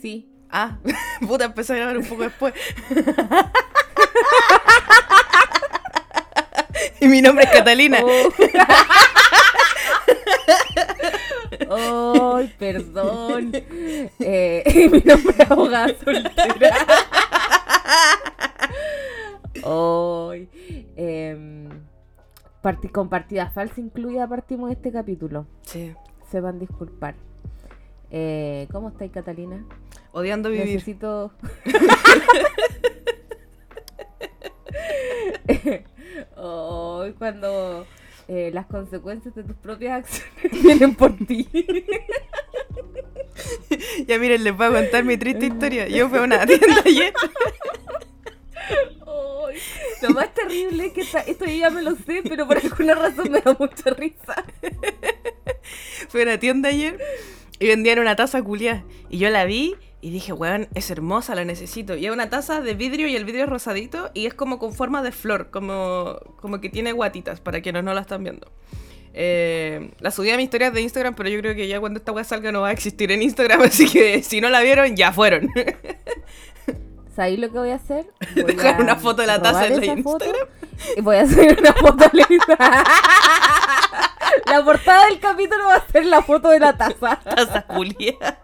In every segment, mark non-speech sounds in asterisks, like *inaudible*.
Sí. Ah, *laughs* puta, empecé a grabar un poco después. *laughs* y mi nombre es Catalina. Oh. *laughs* Ay, perdón. Eh, mi nombre es abogada soltera. Ay, parti- con partida falsa incluida partimos este capítulo. Sí, Se van a disculpar. Eh, ¿Cómo estáis, Catalina? odiando vivir. Necesito. *laughs* Ay, cuando eh, las consecuencias de tus propias acciones *laughs* vienen por ti. Ya miren, les voy a contar mi triste historia. Yo fui a una tienda ayer. Ay, lo más terrible es que esta- esto yo ya me lo sé, pero por alguna razón me da mucha risa. Fui a una tienda ayer y vendían una taza culiada. Y yo la vi y dije, weón, es hermosa, la necesito. Y es una taza de vidrio y el vidrio es rosadito y es como con forma de flor, como, como que tiene guatitas, para quienes no la están viendo. Eh, la subí a mis historias de Instagram, pero yo creo que ya cuando esta weá salga no va a existir en Instagram, *laughs* así que si no la vieron, ya fueron. *laughs* ¿Sabéis lo que voy a hacer? *laughs* Voy Dejar a una foto de la taza en la foto Instagram. Y voy a hacer una foto de la portada del capítulo va a ser la foto de la taza. *laughs* taza culiada.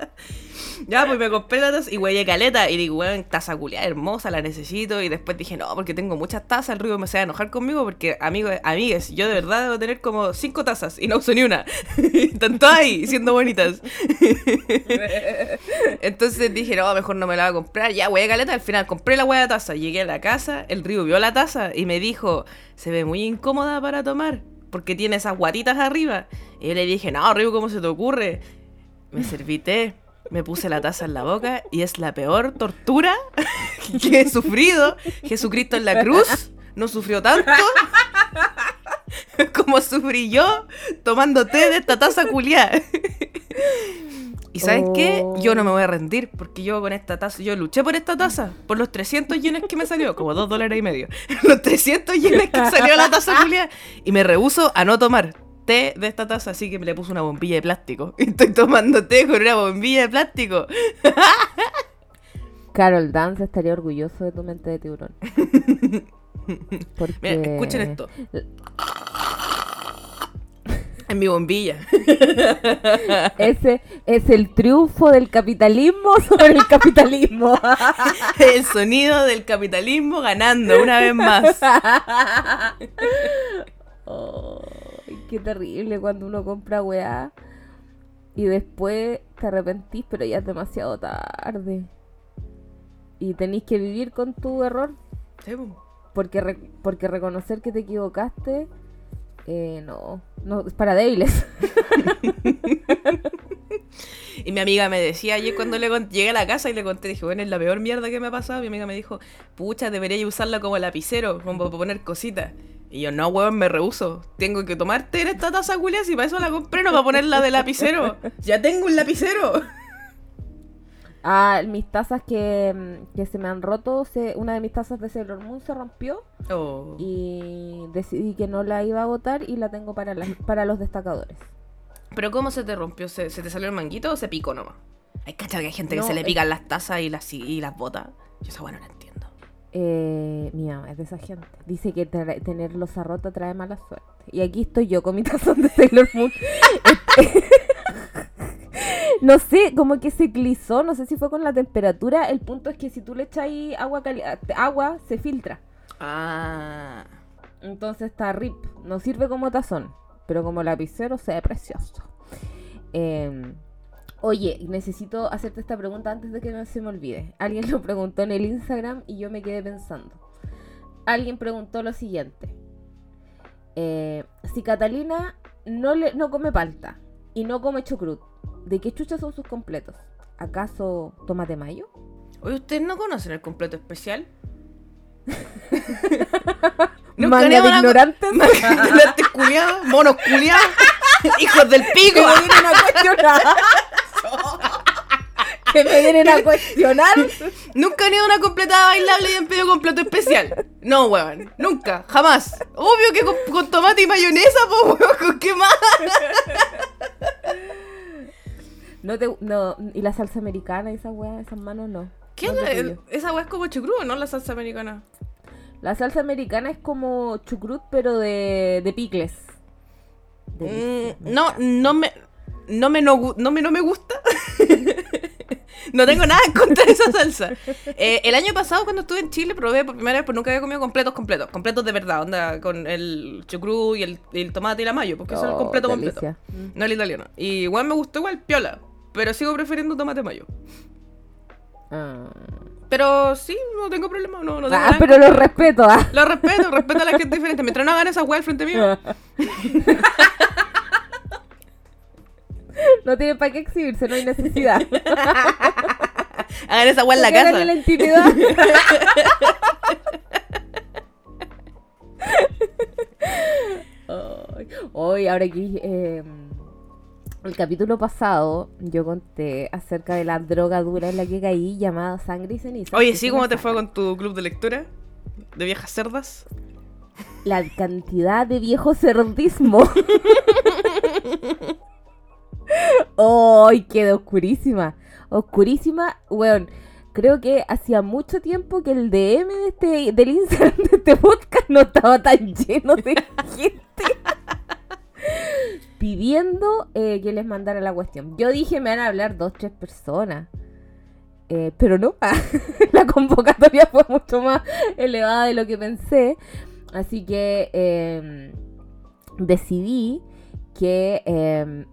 Ya, pues me compré la taza y güey, caleta. Y digo, weón, taza culiada hermosa, la necesito. Y después dije, no, porque tengo muchas tazas. El Rigo me se va a enojar conmigo porque, amigos, amigues, yo de verdad debo tener como cinco tazas y no uso ni una. *laughs* Están ahí, siendo bonitas. *laughs* Entonces dije, no, mejor no me la voy a comprar. Ya, güey, caleta. Al final compré la de taza. Llegué a la casa, el Rigo vio la taza y me dijo, se ve muy incómoda para tomar. Porque tiene esas guatitas arriba. Y yo le dije, no, Rigo, ¿cómo se te ocurre? Me serví té, me puse la taza en la boca y es la peor tortura *laughs* que he sufrido. Jesucristo en la cruz no sufrió tanto *laughs* como sufrí yo tomando té de esta taza culiada. ¿Y sabes qué? Yo no me voy a rendir porque yo con esta taza, yo luché por esta taza, por los 300 yenes que me salió, como 2 dólares y medio. *laughs* Los 300 yenes que salió la taza culiada y me rehuso a no tomar té de esta taza, así que me le puse una bombilla de plástico. *laughs* Y estoy tomando té con una bombilla de plástico. *laughs* Carol Dance estaría orgulloso de tu mente de tiburón. Porque... Mira, escuchen esto. En mi bombilla. Ese es el triunfo del capitalismo sobre el capitalismo. *laughs* El sonido del capitalismo ganando una vez más. Ay, qué terrible cuando uno compra weá y después te arrepentís, pero ya es demasiado tarde. Y tenéis que vivir con tu error, Sí, porque, re- porque reconocer que te equivocaste, eh, no, no, es para débiles. *laughs* Y mi amiga me decía ayer cuando le llegué a la casa y le conté, dije, bueno, es la peor mierda que me ha pasado. Mi amiga me dijo, pucha, debería usarla como lapicero, como para poner cositas. Y yo, no, weón, me rehuso. Tengo que tomar té en esta taza culia si para eso la compré, no para ponerla de lapicero. Ya tengo un lapicero. Ah, mis tazas que, mm, que se me han roto, se, una de mis tazas de Sailor Moon se rompió Oh. y decidí que no la iba a botar y la tengo para, las- para los destacadores. Pero ¿cómo se te rompió? ¿Se, se te salió el manguito o se picó nomás? Hay que hay gente No, que se le pican las tazas y las, y las bota. Yo esa bueno la. Eh, mi mamá es de esa gente. Dice que tra- tener losa rota trae mala suerte. Y aquí estoy yo con mi *laughs* tazón de Sailor Moon. *laughs* no sé, como que se clisó, no sé si fue con la temperatura. El punto es que si tú le echas ahí agua, agua se filtra. Ah. Entonces está rip. No sirve como tazón, pero como lapicero se ve precioso. Eh, oye, necesito hacerte esta pregunta antes de que no se me olvide. Alguien *laughs* lo preguntó en el Instagram y yo me quedé pensando. Alguien preguntó lo siguiente. Eh, si Catalina no, le, no come palta y no come chucrut, ¿de qué chucha son sus completos? ¿Acaso tomate mayo? Oye, ¿ustedes no conocen el completo especial? Manga de ido a una- ignorantes. *laughs* Ignorantes culiados, monos culiados, *laughs* hijos del pico. Que me vienen a *laughs* cuestionar. Nunca han ido a una completada bailable y han pedido completo especial. No, weón. Nunca. Jamás. Obvio que con, con tomate y mayonesa, po, weón. ¿Con qué más? *laughs* No te, no, y la salsa americana y esas weas, esas manos no. ¿Qué No la- esa weá es como chucrú, ¿no? La salsa americana. La salsa americana es como chucrut, pero de, de picles. Mm, no, no me. No me, no, no me, no me gusta. *laughs* no tengo nada en contra de esa salsa. Eh, el año pasado, cuando estuve en Chile, probé por primera vez, pues nunca había comido completos completos. Completos de verdad, onda, con el chucrú y el, y el tomate y la mayo, porque eso es el Oh, completo delicia. completo. No el italiano. Y igual me gustó igual piola, pero sigo prefiriendo tomate mayo. Ah, Pero sí, no tengo problema, no, no tengo Ah, pero lo respeto, ah. Lo respeto, respeto a la gente diferente. Mientras no hagan esa weá al frente mío. *laughs* *laughs* No tiene para qué exhibirse, no hay necesidad. *laughs* Hagan esa weá en la casa. en la intimidad. *laughs* Hoy, ahora aquí, eh, el capítulo pasado, yo conté acerca de la droga dura en la que caí llamada sangre y ceniza. Oye, sí, ¿cómo te fue con tu club de lectura? ¿De viejas cerdas? La cantidad de viejo cerdismo. ¡Ay, quedó oscurísima! Oscurísima, weón. Creo que hacía mucho tiempo que el DM de este, del Instagram de este podcast no estaba tan lleno de gente *laughs* pidiendo eh, que les mandara la cuestión. Yo dije, me van a hablar dos, tres personas. Eh, pero no, *laughs* la convocatoria fue mucho más elevada de lo que pensé. Así que eh, decidí que eh,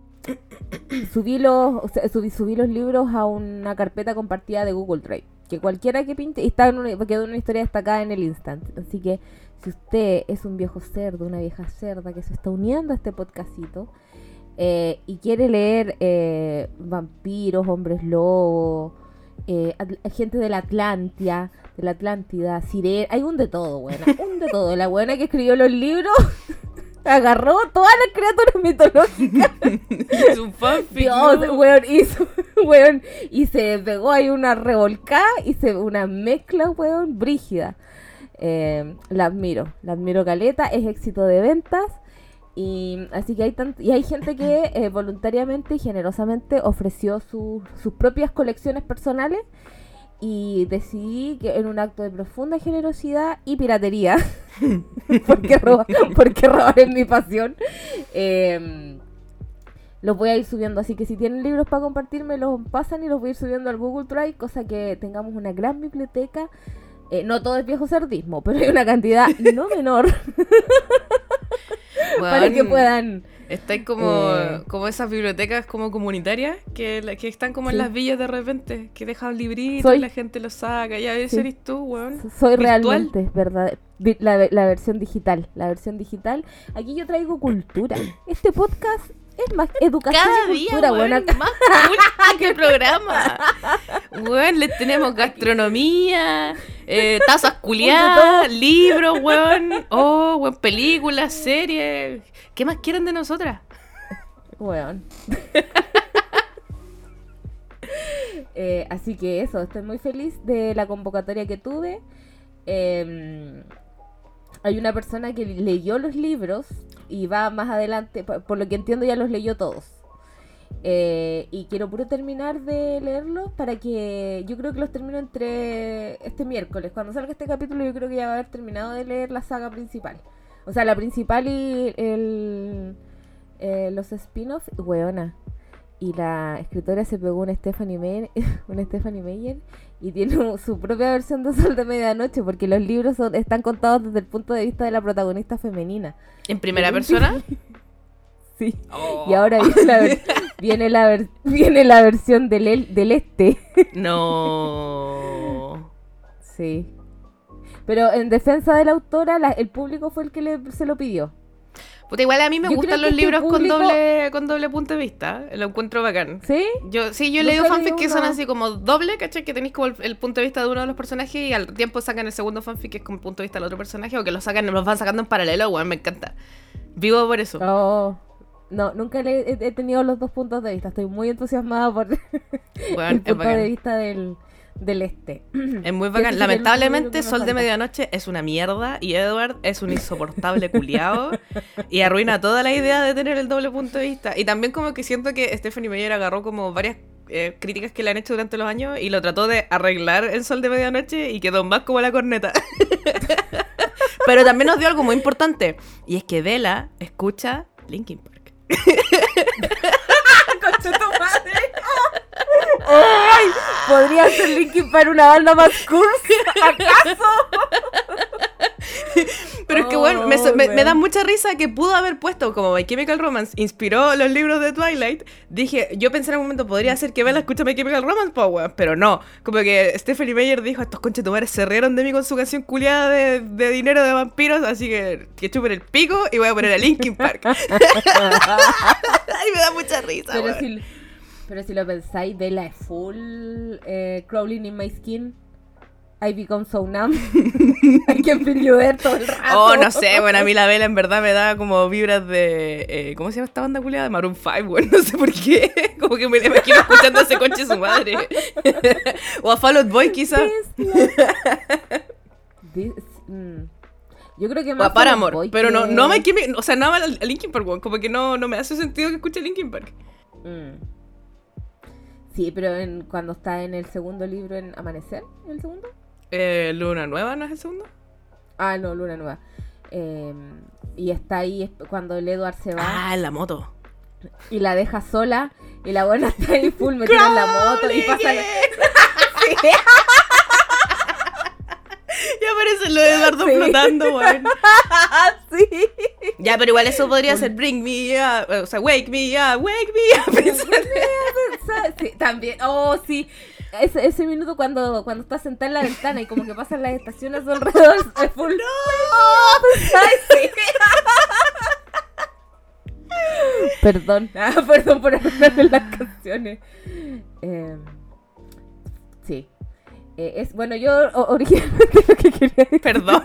subí, los, o sea, subí, subí los libros a una carpeta compartida de Google Drive. Que cualquiera que pinte, está en una, quedó una historia destacada en el instant. Así que si usted es un viejo cerdo, una vieja cerda que se está uniendo a este podcastito eh, y quiere leer eh, vampiros, hombres lobos, eh, gente de la Atlantia, de la Atlántida, sirena, hay un de todo, buena, un de todo. La buena que escribió los libros *laughs* agarró todas las criaturas *laughs* mitológicas *laughs* es un fanfic. Dios, ¿no? weón, hizo, *laughs* weón, y se pegó ahí una revolcada y se una mezcla, weón, brígida. Eh, la admiro, la admiro caleta, es éxito de ventas. Y así que hay tant- y hay gente que eh, voluntariamente y generosamente ofreció su- sus propias colecciones personales y decidí que en un acto de profunda generosidad y piratería, *laughs* porque, roba- porque robar es mi pasión, eh, los voy a ir subiendo. Así que si tienen libros para compartir, me los pasan y los voy a ir subiendo al Google Drive, cosa que tengamos una gran biblioteca. Eh, no todo es viejo cerdismo, pero hay una cantidad no menor *laughs* para que puedan. Estáis como, Eh. como esas bibliotecas como comunitarias que, que están como en las villas de repente, que dejan libritos Soy- y la gente los saca. Ya ves, Sí. eres tú, weón. Soy virtual. realmente, verdad. La, la versión digital, la versión digital. Aquí yo traigo cultura. Este podcast es más educación Cada y día, cultura, weón, buena. más cool que el programa. Weón, les tenemos gastronomía, eh, tazas *laughs* culiadas, libros, weón. Oh, weón, películas, series. ¿Qué más quieren de nosotras? Weón. *laughs* Eh, así que eso, estoy muy feliz de la convocatoria que tuve. Eh, hay una persona que leyó los libros y va más adelante, por, lo que entiendo ya los leyó todos. Eh, y quiero puro terminar de leerlos para que yo creo que los termino entre este miércoles. Cuando salga este capítulo yo creo que ya va a haber terminado de leer la saga principal. O sea, la principal y el, eh, los spin-off, weona. Y la escritora se pegó una Stephanie Meyer, *laughs* una Stephanie Meyer y tiene su propia versión de Sol de Medianoche porque los libros son- están contados desde el punto de vista de la protagonista femenina. ¿En primera persona? *laughs* Sí. Oh. Y ahora viene la, ver- *laughs* viene la, viene la versión del, el- del este. No. Sí. Pero en defensa de la autora, la- el público fue el que le- se lo pidió. Puta, igual a mí me Yo gustan los este libros público- con doble con doble punto de vista. Lo encuentro bacán. ¿Sí? Yo, sí, yo he Nunca leído leí fanfic que son así como doble, ¿cachai? Que tenéis como el, el punto de vista de uno de los personajes y al tiempo sacan el segundo fanfic que es como el punto de vista del otro personaje o que lo sacan, los van sacando en paralelo, weón, me encanta. Vivo por eso. Oh. No, nunca le- he, he tenido los dos puntos de vista. Estoy muy entusiasmada por *laughs* el punto de vista del, del este. *clears throat* Es muy bacán. Lamentablemente, Sol de. Medianoche es una mierda y Edward es un insoportable culiao y arruina toda la idea de tener el doble punto de vista. Y también como que siento que Stephanie Meyer agarró como varias eh, críticas que le han hecho durante los años y lo trató de arreglar en Sol de Medianoche y quedó más como la corneta. *laughs* Pero también nos dio algo muy importante y es que Bella escucha Linkin Park. *laughs* ¡Concha tu madre! ¡Ay! Podría ser Linkin para una banda más cursi, ¿acaso? Pero es que Oh, bueno, me, me- me man. da mucha risa que pudo haber puesto como My Chemical Romance inspiró los libros de Twilight. Dije, yo pensé en un momento, podría ser que Bella escucha My Chemical Romance, po, weón, pero no. Como que Stephanie Meyer dijo, estos conchetumares se rieron de mí con su canción culiada de, de dinero de vampiros, así que que chupen el pico y voy a poner a Linkin Park. *laughs* *laughs* Ay, me da mucha risa, Pero pero si lo pensáis, Bella es full eh, crawling in my skin. I become so numb. Feel you there todo el rato. Oh, no sé, bueno, a mí la vela en verdad me da como vibras de. eh, ¿Cómo se llama esta banda culiada? De Maroon 5, bueno, *laughs* no sé por qué. Como que me la imagino escuchando a ese coche su madre. *laughs* o a Fall Out Boy, quizás. *laughs* Mm. Yo creo que O más a Paramore. Boy Pero no, que- no me O sea, no a Linkin Park, Como que no, no me hace sentido que escuche Linkin Park. Mm. Sí, pero en- cuando está en el segundo libro, en Amanecer, ¿el segundo? Eh, Luna Nueva, ¿no es el segundo? Ah, no, Luna Nueva. Eh, y está ahí cuando el Edward se va Ah, en la moto. y la deja sola y la buena está ahí full metida en la *laughs* moto y pasa la... *laughs* aparece lo de Eduardo Sí. flotando, *laughs* weón. sí. Ya, pero igual eso podría ser Bring Me Up. O sea, Wake Me Up, Wake Me Up. Sí, también. Oh, sí. Ese, ese minuto cuando, cuando está sentada en la ventana y como que pasan las estaciones alrededor es full. *laughs* Ay, sí. Perdón. *laughs* Ah, perdón por arruinarme las canciones. Eh, sí. Eh, es, bueno, yo originalmente *laughs* lo que quería decir Perdón.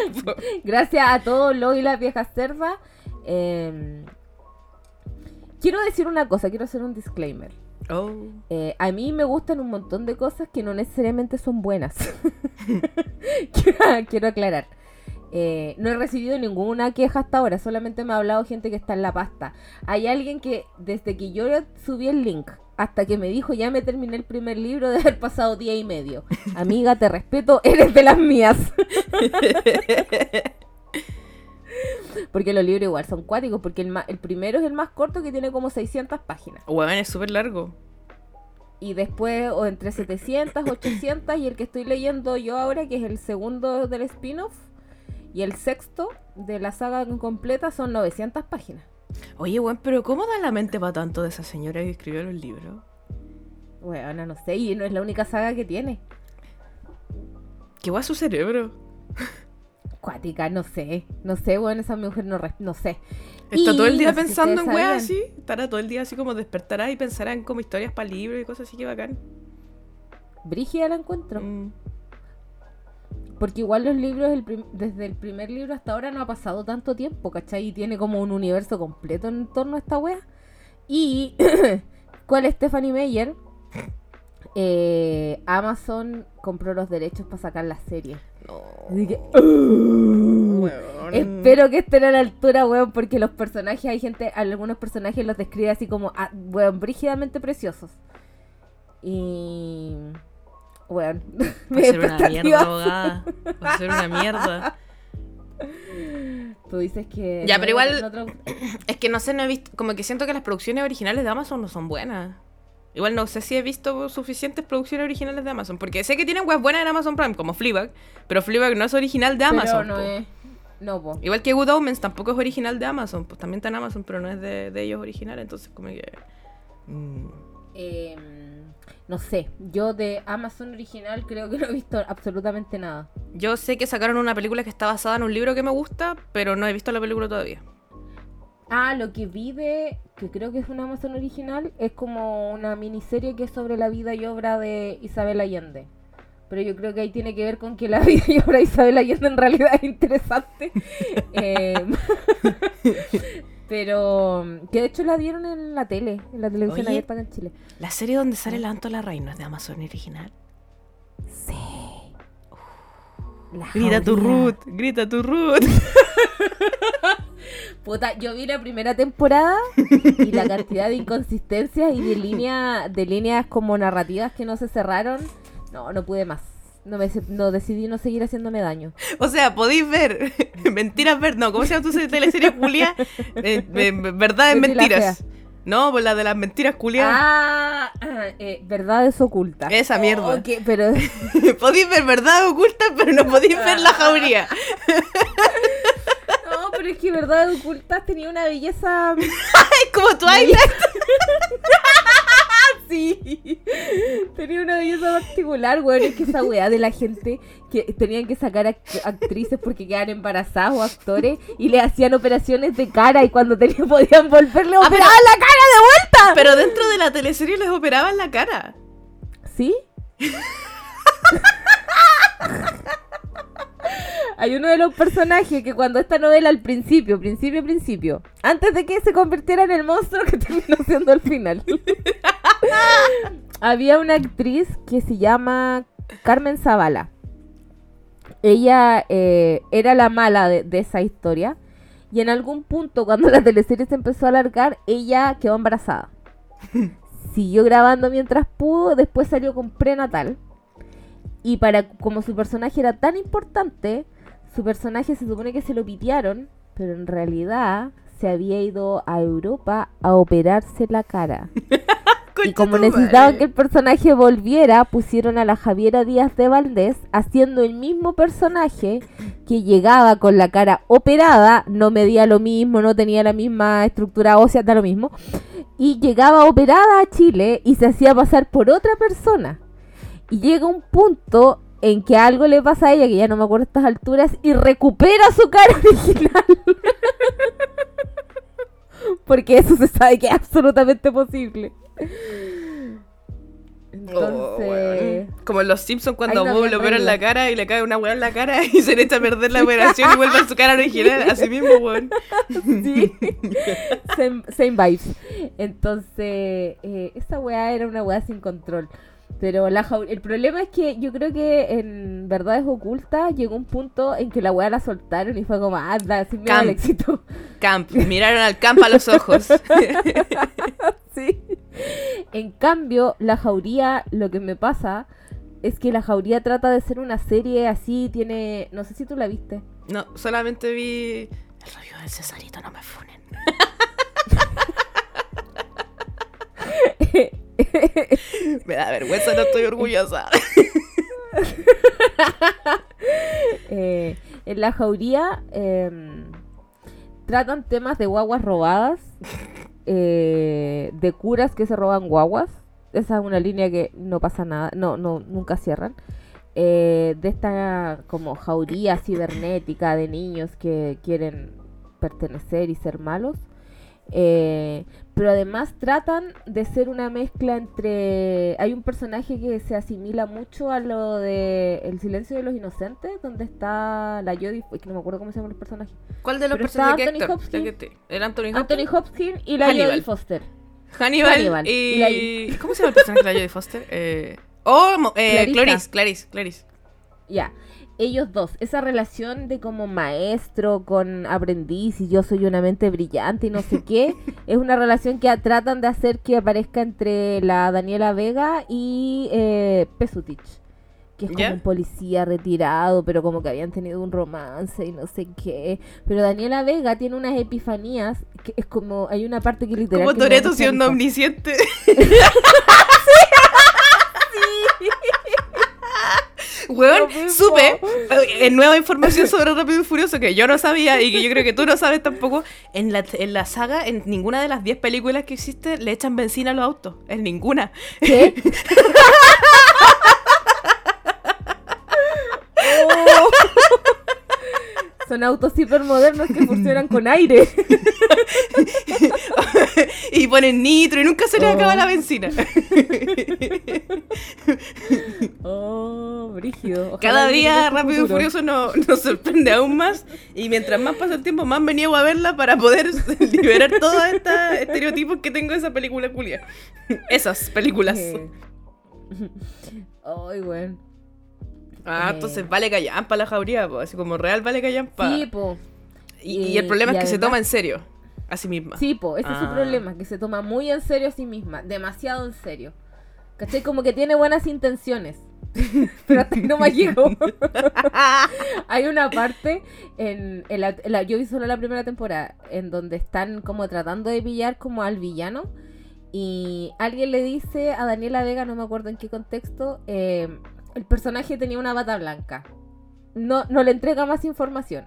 *laughs* Gracias a todos los y las viejas cerdas. eh, quiero decir una cosa, quiero hacer un disclaimer. Oh. Eh, a mí me gustan un montón de cosas que no necesariamente son buenas. *laughs* quiero, quiero aclarar. Eh, no he recibido ninguna queja hasta ahora, solamente me ha hablado gente que está en la pasta. Hay alguien que desde que yo subí el link hasta que me dijo ya me terminé el primer libro de haber pasado día y medio. Amiga, te respeto, *laughs* eres de las mías. *laughs* Porque los libros igual son cuáticos, porque el, ma- el primero es el más corto que tiene como 600 páginas. Weón, es súper largo. Y después, o entre 700, 800, y el que estoy leyendo yo ahora, que es el segundo del spin-off, y el sexto de la saga completa, son 900 páginas. Oye, weón, pero ¿cómo da la mente para tanto de esa señora que escribió los libros? Bueno, no sé, y no es la única saga que tiene. ¿Qué va a su cerebro? Cuática, no sé. No sé, bueno, esa mujer no, no sé. Está Y todo el día no sé si pensando en weas así. Estará todo el día así como despertará y pensará en como historias para libros y cosas así que bacán. Brígida la encuentro. Mm. Porque igual los libros, el desde el primer libro hasta ahora no ha pasado tanto tiempo, ¿cachai? Y tiene como un universo completo en torno a esta wea. Y, *coughs* ¿cuál es Stephanie Meyer? Eh, Amazon compró los derechos para sacar la serie. No. Así que, Weón. espero que estén a la altura, weón, porque los personajes, hay gente, algunos personajes los describe así como, ah, weón, brígidamente preciosos. Y... Weón, *laughs* Va a ser una mierda, abogada. Va a ser una mierda. Tú dices que... Ya, no- pero igual- no *clears throat* Es que no sé, no he visto. Como que siento que las producciones originales de Amazon no son buenas. Igual no sé si he visto suficientes producciones originales de Amazon. Porque sé que tienen webs buenas en Amazon Prime, como Fleabag. Pero Fleabag no es original de Pero Amazon. no po. es... No, po. Igual que Good Omens tampoco es original de Amazon. Pues también está en Amazon, pero no es de, de ellos original. Entonces, como que. mm. Eh, no sé, yo de Amazon original creo que no he visto absolutamente nada. Yo sé que sacaron una película que está basada en un libro que me gusta, pero no he visto la película todavía. Ah, lo que vi de, que creo que es una Amazon original, es como una miniserie que es sobre la vida y obra de Isabel Allende. Pero yo creo que ahí tiene que ver con que la *laughs* vida y obra de Isabel Allende en realidad es interesante. *laughs* Eh, pero que de hecho la dieron en la tele, en la televisión Oye. abierta en Chile. La serie donde sale la Anto la Reina es de Amazon original. Sí. La Grita tu. Ruth, grita tu Ruth. *laughs* Puta, yo vi la primera temporada y la cantidad de inconsistencias y de línea, de líneas como narrativas que no se cerraron, no, no pude más. No, me, no decidí no seguir haciéndome daño. O sea, podéis ver *laughs* mentiras ver, no, ¿cómo se llama tu serie- teleserie Julia? *laughs* Eh, eh, verdades mentiras. No, pues la de las mentiras culiadas. Ah, eh, verdades ocultas. Esa mierda. Oh, pero *laughs* podéis ver verdades ocultas, pero no podéis ver la jauría. no, pero es que verdades ocultas tenía una belleza Es como Twilight. Sí, tenía una belleza particular, weón. Es que esa weá de la gente que tenían que sacar act- actrices porque quedaban embarazadas o actores y le hacían operaciones de cara y cuando tenían podían volverle a Ah, operar pero- la cara de vuelta. Pero dentro de la teleserie les operaban la cara. ¿Sí? *laughs* Hay uno de los personajes que cuando esta novela al principio, principio, principio, antes de que se convirtiera en el monstruo que *laughs* terminó siendo al final, *laughs* había una actriz que se llama Carmen Zavala. Ella eh, era la mala de, de esa historia y en algún punto cuando la teleserie se empezó a alargar, ella quedó embarazada. *laughs* Siguió grabando mientras pudo, después salió con prenatal. Y para como su personaje era tan importante, su personaje se supone que se lo pitearon, pero en realidad se había ido a Europa a operarse la cara. *laughs* Y como necesitaban que el personaje volviera, pusieron a la Javiera Díaz de Valdés haciendo el mismo personaje que llegaba con la cara operada, no medía lo mismo, no tenía la misma estructura ósea, da lo mismo, y llegaba operada a Chile y se hacía pasar por otra persona. Y llega un punto en que algo le pasa a ella, que ya no me acuerdo a estas alturas, y recupera su cara *laughs* original. Porque eso se sabe que es absolutamente posible. Oh, Entonces. Como en los Simpsons cuando a Bob le operan regla. la cara y le cae una weá en la cara y se le echa a perder la operación y vuelve a su cara original. Así mismo, weón. sí. same, same vibes. Entonces, eh, esa weá era una weá sin control. Pero la jau- el problema es que yo creo que en Verdades Ocultas llegó un punto en que la weá la soltaron y fue como, anda, sin miedo al éxito. Camp. *laughs* Miraron al camp a los ojos. *laughs* Sí. En cambio, la jauría, lo que me pasa es que la jauría trata de ser una serie así, tiene, no sé si tú la viste. No, solamente vi el review del Cesarito, no me funen. *laughs* *laughs* Me da vergüenza, no estoy orgullosa. *laughs* Eh, en la jauría em, tratan temas de guaguas robadas, eh, de curas que se roban guaguas. Esa es una línea que no pasa nada, no, no, nunca cierran. Eh, de esta como jauría cibernética de niños que quieren pertenecer y ser malos. Eh, pero además tratan de ser una mezcla entre... Hay un personaje que se asimila mucho a lo de El silencio de los inocentes, donde está la Jodie... que no me acuerdo cómo se llaman los personajes. ¿Cuál de los Pero personajes? Anthony? Hopkins. ¿De qué te- ¿Era Anthony Hopkins? Anthony Hopkins y la. Jodie Foster. Hannibal, Hannibal. y... Y la- ¿Cómo se llama el personaje de la Jodie Foster? Eh... Oh, eh. Clarice, Clarice, Clarice. Ya, ellos dos, esa relación de como maestro con aprendiz y yo soy una mente brillante y no sé qué, *laughs* es una relación que tratan de hacer que aparezca entre la Daniela Vega y eh, Pesutich, que es como un policía retirado, pero como que habían tenido un romance y no sé qué. Pero Daniela Vega tiene unas epifanías, que es como, hay una parte que literal... Como Toreto siendo omnisciente. *laughs* *laughs* Weón, supe eh, en nueva información sobre Rápido y Furioso que yo no sabía y que yo creo que tú no sabes tampoco. En la, en la saga, en ninguna de las 10 películas que existe, le echan benzina a los autos. En ninguna. ¿Qué? *laughs* Oh. Son autos hipermodernos que funcionan con aire. *laughs* y ponen nitro y nunca se les Oh. acaba la benzina. *laughs* Oh, brígido. Ojalá Cada día ese Rápido y. Furioso nos, nos sorprende aún más. Y mientras más pasa el tiempo, más me niego a verla para poder *laughs* liberar todos estos estereotipos que tengo de esa película culia. Esas películas. Ay, bueno. Ah, Eh, entonces vale callampa la jauría, po, así como real vale callampa. Sí, po. y, y el problema y es que se toma en serio a sí misma. Sí, po, ese es su Ah. problema, que se toma muy en serio a sí misma, demasiado en serio. ¿Cachai? Como que tiene buenas intenciones. *laughs* Pero hasta ahí no me llegó. *laughs* Hay una parte en, en la, en la- yo vi solo la primera temporada en donde están como tratando de pillar como al villano y alguien le dice a Daniela Vega, no me acuerdo en qué contexto, eh, el personaje tenía una bata blanca. No, no le entrega más información.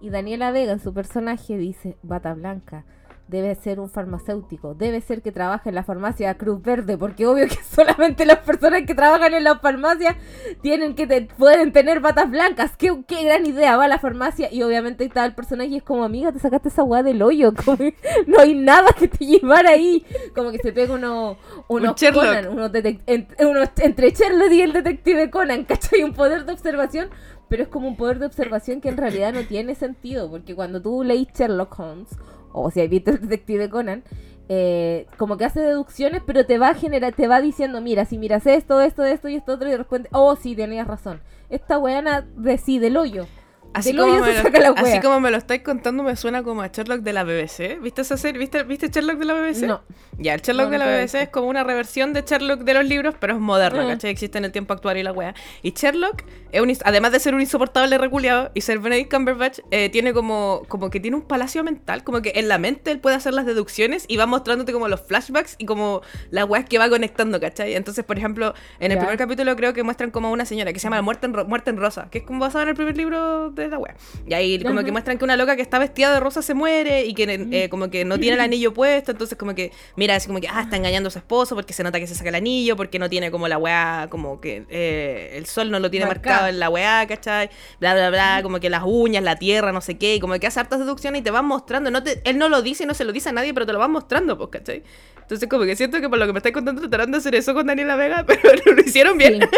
Y Daniela Vega en su personaje dice, bata blanca. Debe ser un farmacéutico, debe ser que trabaja en la farmacia Cruz Verde, porque obvio que *laughs* solamente las personas que trabajan en la farmacia tienen que te- pueden tener batas blancas. ¿Qué, qué gran idea, va a la farmacia y obviamente está el personaje y es como, amiga, te sacaste esa weá del hoyo, *laughs* como no hay nada que te llevar ahí. Como que se pega uno, unos Sherlock. Conan, unos en- unos- entre Sherlock y el detective Conan, *laughs* ¿cachai? Un poder de observación, pero es como un poder de observación que en realidad no tiene sentido, porque cuando tú leís Sherlock Holmes, o si has visto el detective Conan, eh, como que hace deducciones, pero te va a generar, te va diciendo, mira, si miras esto, esto, esto y esto otro, y de repente, oh, sí, tenías razón. Esta weana decide el hoyo. Así como, me lo, saca la así como me lo estáis contando, me suena como a Sherlock de la BBC. ¿Viste esa serie? ¿Viste, ¿viste Sherlock de la BBC? No. Ya, el Sherlock No, de la BBC visto. es como una reversión de Sherlock de los libros, pero es moderna, Ah. ¿cachai? Existe en el tiempo actual y la wea. Y Sherlock, es un, además de ser un insoportable reculeado y ser Benedict Cumberbatch, eh, tiene como, como que tiene un palacio mental, como que en la mente él puede hacer las deducciones y va mostrándote como los flashbacks y como las weas que va conectando, ¿cachai? Entonces, por ejemplo, en el Ya. primer capítulo creo que muestran como a una señora que se llama Muerte en, Ro- Muerte en Rosa, que es como basada en el primer libro de la wea. Y ahí como Ajá. que muestran que una loca que está vestida de rosa se muere y que eh, como que no tiene el *clears throat* anillo puesto, entonces como que mira, así como que ah, está engañando a su esposo porque se nota que se saca el anillo, porque no tiene como la weá, como que eh, el sol no lo tiene Marcado. marcado en la weá, ¿cachai? Bla, bla, bla, como que las uñas, la tierra, no sé qué, y como que hace hartas deducciones y te van mostrando, no te, él no lo dice y no se lo dice a nadie, pero te lo van mostrando, pues, ¿cachai? Entonces como que siento que por lo que me estáis contando trataron de hacer eso con Daniela Vega, *laughs* pero lo hicieron bien. Sí.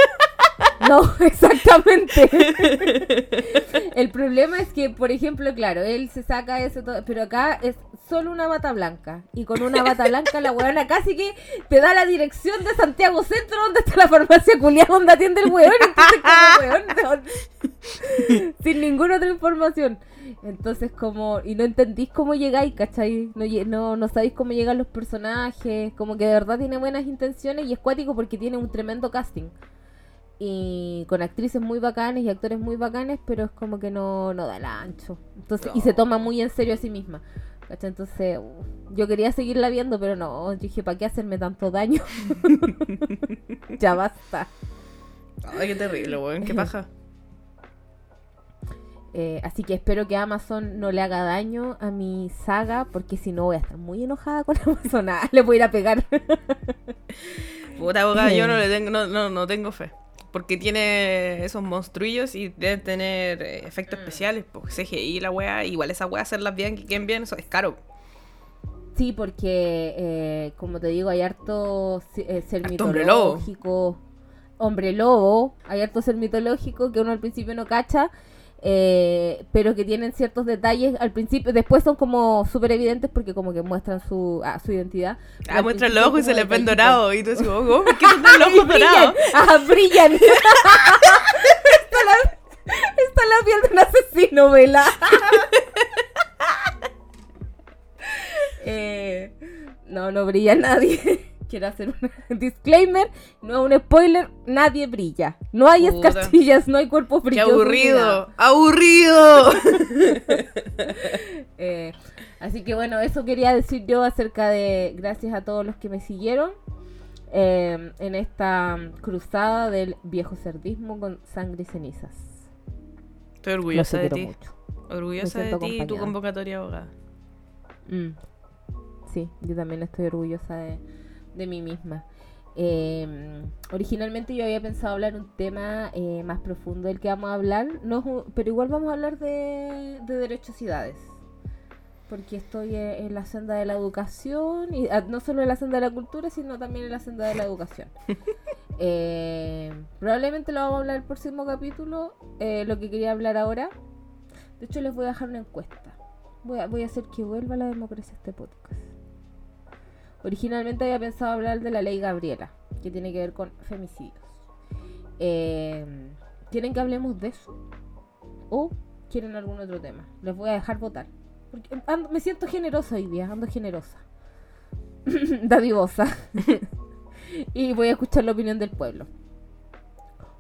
*laughs* No, *laughs* exactamente. *laughs* El problema es que, por ejemplo, claro, él se saca eso todo, pero acá es solo una bata blanca. Y con una bata blanca la weona casi que te da la dirección de Santiago Centro donde está la farmacia culiada donde atiende el weón. Entonces, como weón, no- sin ninguna otra información. Entonces, como, y no entendís cómo llegáis, ¿cachai? No, no, no sabéis cómo llegan los personajes, como que de verdad tiene buenas intenciones y es cuático porque tiene un tremendo casting y con actrices muy bacanes y actores muy bacanes, pero es como que no, no da el ancho. Entonces, y se toma muy en serio a sí misma. Entonces, uh, yo quería seguirla viendo, pero no, yo dije, ¿para qué hacerme tanto daño? *laughs* ya basta. Ay, qué terrible, weón, qué paja. *laughs* Eh, así que espero que Amazon no le haga daño a mi saga, porque si no voy a estar muy enojada con *laughs* Amazon. Ah, le voy a ir a pegar. Puta abogada, yo no le tengo, no, no, no tengo fe. Porque tiene esos monstruillos y debe tener eh, efectos especiales, pues CGI la wea, igual esa wea hacerlas bien, que queden bien, eso es caro. Sí, porque, eh, como te digo, hay harto eh, ser Harto hombre lobo. mitológico. Hombre lobo. Hay harto ser mitológico que uno al principio no cacha. Eh, pero que tienen ciertos detalles al principio. Después son como súper evidentes porque como que muestran su, ah, su identidad. Ah, al muestra principio los ojos y se les ven dorados. Y tú dices, oh, ¿cómo? ¿por qué son *laughs* los ¡Ay, ojos dorados? *laughs* ¡Ah, brillan! *laughs* está, la, está la piel de un asesino, vela. Eh, no, no brilla nadie. Quiero hacer un *laughs* disclaimer. No es un spoiler. Nadie brilla. No hay Puta. escarchillas, no hay cuerpos ¡Qué brillosos. nada. aburrido! ¡Aburrido! *laughs* Eh, así que bueno, eso quería decir yo acerca de gracias a todos los que me siguieron eh, en esta cruzada del viejo cerdismo con sangre y cenizas. Estoy Los orgullosa de ti. mucho. Orgullosa de ti y tu convocatoria abogada. Mm. Sí, yo también estoy orgullosa de, de mí misma. Eh, originalmente yo había pensado hablar un tema eh, más profundo del que vamos a hablar, no, es un- pero igual vamos a hablar de, de derechosidades. Porque estoy eh, en la senda de la educación, y ah, no solo en la senda de la cultura, sino también en la senda de la educación. *laughs* Eh, probablemente lo vamos a hablar el próximo capítulo. eh, lo que quería hablar ahora. De hecho, les voy a dejar una encuesta. Voy a, voy a hacer que vuelva la democracia a este podcast. Originalmente había pensado hablar de la ley Gabriela, que tiene que ver con femicidios. Eh, ¿Quieren que hablemos de eso? ¿O quieren algún otro tema? Les voy a dejar votar. Porque ando- me siento generosa hoy día, ando generosa. *laughs* Dadivosa. *laughs* y voy a escuchar la opinión del pueblo.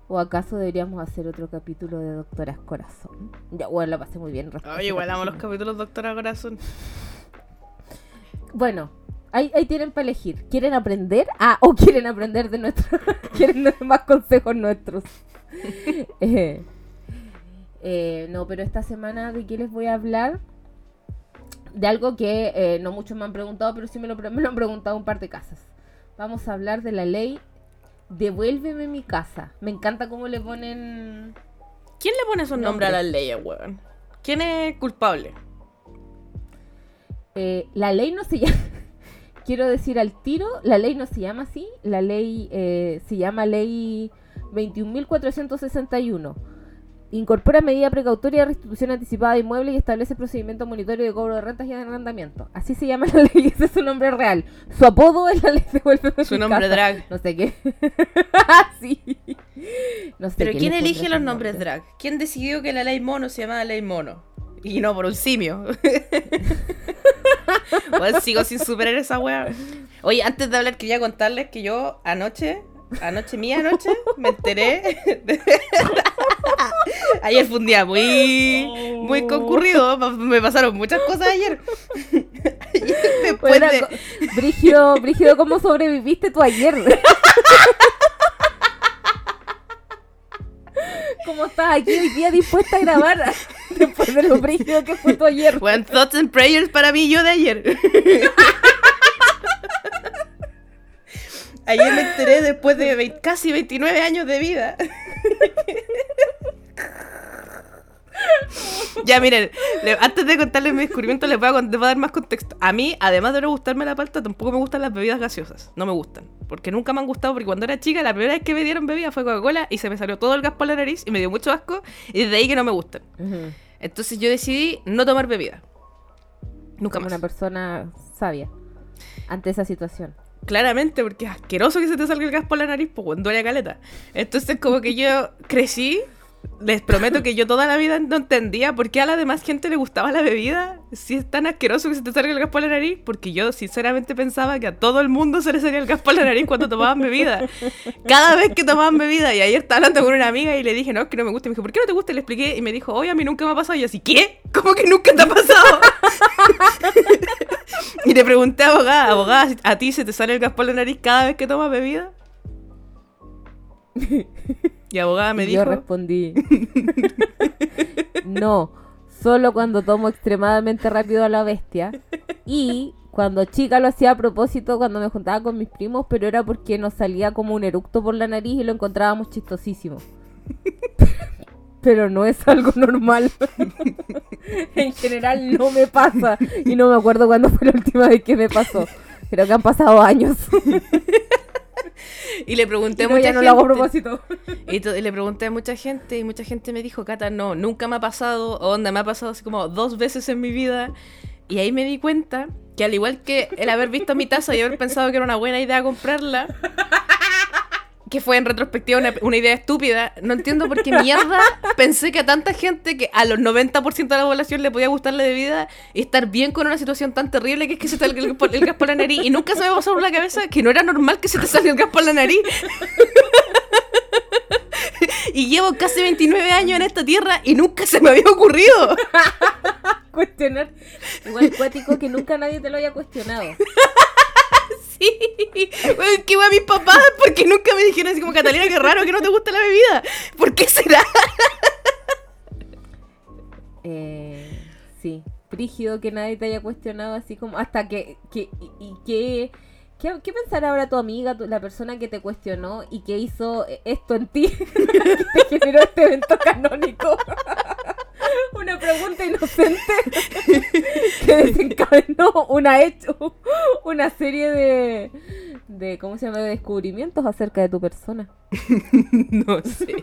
¿O acaso deberíamos hacer otro capítulo de Doctoras Corazón? Ya, bueno, la pasé muy bien. Oye, ese igual amo los capítulo. capítulos Doctora Corazón. Bueno, ahí, ahí tienen para elegir. ¿Quieren aprender? Ah, o *laughs* quieren aprender de nuestros. *laughs* quieren más consejos nuestros. *laughs* Eh, eh, no, pero esta semana de qué les voy a hablar. De algo que eh, no muchos me han preguntado, pero sí me lo, me lo han preguntado un par de casas. Vamos a hablar de la ley Devuélveme mi casa. Me encanta cómo le ponen. ¿Quién le pone esos nombres a las leyes, weón? ¿Quién es culpable? Eh, la ley no se llama. Quiero decir al tiro, la ley no se llama así. La ley eh, se llama Ley 21.461. Incorpora medida precautoria de restitución anticipada de inmuebles y establece procedimiento monitorio de cobro de rentas y de arrendamiento. Así se llama *laughs* la ley, ese es su nombre real. Su apodo es la ley de Su nombre drag. No sé qué. *laughs* sí. No sé Pero qué ¿quién elige los nombres nombre. drag? ¿Quién decidió que la ley mono se llamaba ley mono? Y no por un simio. *laughs* Bueno, sigo sin superar esa wea. Oye, antes de hablar quería contarles que yo anoche, anoche mía anoche, me enteré. de- *laughs* ayer fue un día muy, muy concurrido. Me pasaron muchas cosas ayer. *laughs* Ayer Después Bueno, de- Brígido, Brígido, ¿cómo sobreviviste tú ayer? ¿Cómo estás aquí hoy día dispuesta a grabar *laughs* después de lo brígido que fue tu ayer? Bueno, thoughts and prayers para mí yo de ayer. *laughs* Ayer me enteré después de vei- casi 29 años de vida. *laughs* ya, miren, le- antes de contarles mi descubrimiento, les voy, a, con- les voy a dar más contexto. A mí, además de no gustarme la palta, tampoco me gustan las bebidas gaseosas. No me gustan. Porque nunca me han gustado, porque cuando era chica, la primera vez que me dieron bebida fue Coca-Cola y se me salió todo el gas por la nariz y me dio mucho asco. Y desde ahí que no me gustan. Entonces yo decidí no tomar bebida. Nunca Como más. una persona sabia ante esa situación. Claramente, porque es asqueroso que se te salga el gas por la nariz, pues cuando duele caleta. Entonces, como que yo crecí, les prometo que yo toda la vida no entendía por qué a la demás gente le gustaba la bebida. Si es tan asqueroso que se te salga el gas por la nariz, porque yo sinceramente pensaba que a todo el mundo se le salía el gas por la nariz cuando tomaban bebida. Cada vez que tomaban bebida, y ayer estaba hablando con una amiga y le dije, no, es que no me gusta. Y me dijo, ¿por qué no te gusta? Y le expliqué, y me dijo, oye, a mí nunca me ha pasado. Y yo así, ¿qué? ¿Cómo que nunca te ha pasado? *laughs* Y le pregunté a abogada, abogada, ¿a ti se te sale el gas por la nariz cada vez que tomas bebida? Y abogada me Y dijo, Yo respondí. *laughs* no, solo cuando tomo extremadamente rápido a la bestia. Y cuando chica lo hacía a propósito cuando me juntaba con mis primos, pero era porque nos salía como un eructo por la nariz y lo encontrábamos chistosísimo. *laughs* Pero no es algo normal. *laughs* en general no me pasa. Y no me acuerdo cuándo fue la última vez que me pasó. Creo que han pasado años. *laughs* y le pregunté Y a no, mucha ya no gente, lo hago a propósito. *laughs* y, le pregunté a mucha gente y mucha gente me dijo, Cata, no, nunca me ha pasado, onda, me ha pasado así como dos veces en mi vida. Y ahí me di cuenta que al igual que el haber visto mi taza y haber pensado que era una buena idea comprarla, que fue en retrospectiva una, idea estúpida, no entiendo por qué mierda pensé que a tanta gente que a los 90% de la población le podía gustar la bebida y estar bien con una situación tan terrible que es que se te el, por- el gas por la nariz y nunca se me pasó por la cabeza que no era normal que se te salga el gas por la nariz. y llevo casi 29 años en esta tierra y nunca se me había ocurrido. cuestionar. Igual cuático que nunca nadie te lo haya cuestionado. Sí, Bueno, a mis papás porque nunca me dijeron así como Catalina, qué raro que no te gusta la bebida. ¿Por qué será? *laughs* Eh, sí, frígido que nadie te haya cuestionado así como hasta que, que y, y que ¿Qué, qué pensará ahora tu amiga, tu- la persona que te cuestionó y que hizo esto en ti? *laughs* que te generó este evento canónico. *laughs* Una pregunta inocente *laughs* que desencadenó una hecho, una serie de, de, ¿cómo se llama? De descubrimientos acerca de tu persona. *laughs* No sé.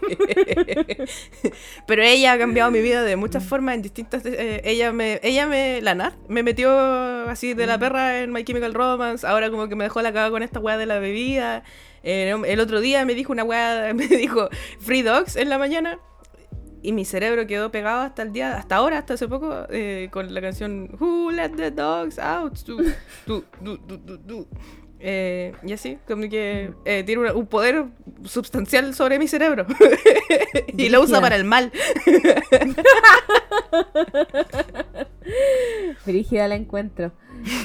Pero ella ha cambiado mi vida de muchas formas, en distintas... eh, ella me... Ella me... La Nat me metió así de la perra en My Chemical Romance. Ahora como que me dejó la caga con esta weá de la bebida. Eh, el otro día me dijo una weá, me dijo Free Dogs en la mañana. Y mi cerebro quedó pegado hasta el día, hasta ahora, hasta hace poco, eh, con la canción Who Let the Dogs Out. Du, du, du. Eh, y así, como que eh, tiene un, poder sustancial sobre mi cerebro. *laughs* y lo usa para el mal. *laughs* Brígida la encuentro.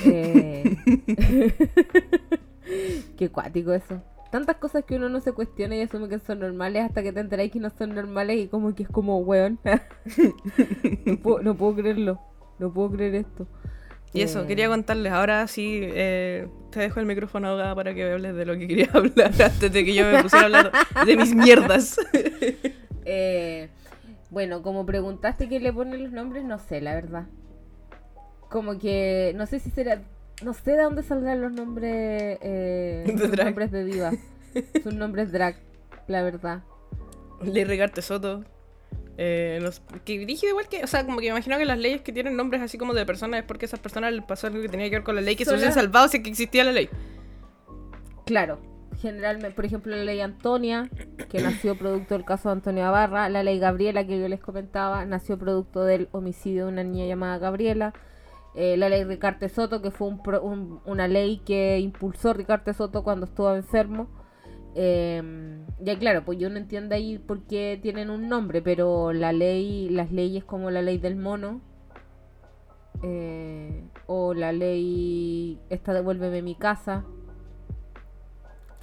*laughs* Qué cuático eso. Tantas cosas que uno no se cuestiona y asume que son normales hasta que te enteráis que no son normales y como que es como weón. *laughs* no, puedo, no puedo creerlo. No puedo creer esto. Y eso, Eh, quería contarles. Ahora sí, eh, te dejo el micrófono ahogada para que hables de lo que quería *laughs* hablar antes de que yo me pusiera a hablar de mis mierdas. *laughs* Eh, bueno, como preguntaste quién le pone los nombres, no sé, la verdad. Como que no sé si será, no sé de dónde saldrán los nombres, eh, *laughs* De sus drag. nombres de diva, *laughs* sus nombres drag, la verdad. Ley Regarte Soto. Eh, los- que dije igual que, o sea, como que me imagino que las leyes que tienen nombres así como de personas es porque a esas personas les pasó algo que tenía que ver con la ley que se hubiesen salvado si que existía la ley. Claro, generalmente, por ejemplo, la ley Antonia, que nació producto del caso de Antonio Navarra, la ley Gabriela, que yo les comentaba, nació producto del homicidio de una niña llamada Gabriela, eh, la ley Ricarte Soto, que fue un un- una ley que impulsó Ricarte Soto cuando estuvo enfermo. Eh, ya claro, pues yo no entiendo ahí por qué tienen un nombre, pero la ley, las leyes como la ley del mono, eh, o la ley esta devuélveme mi casa,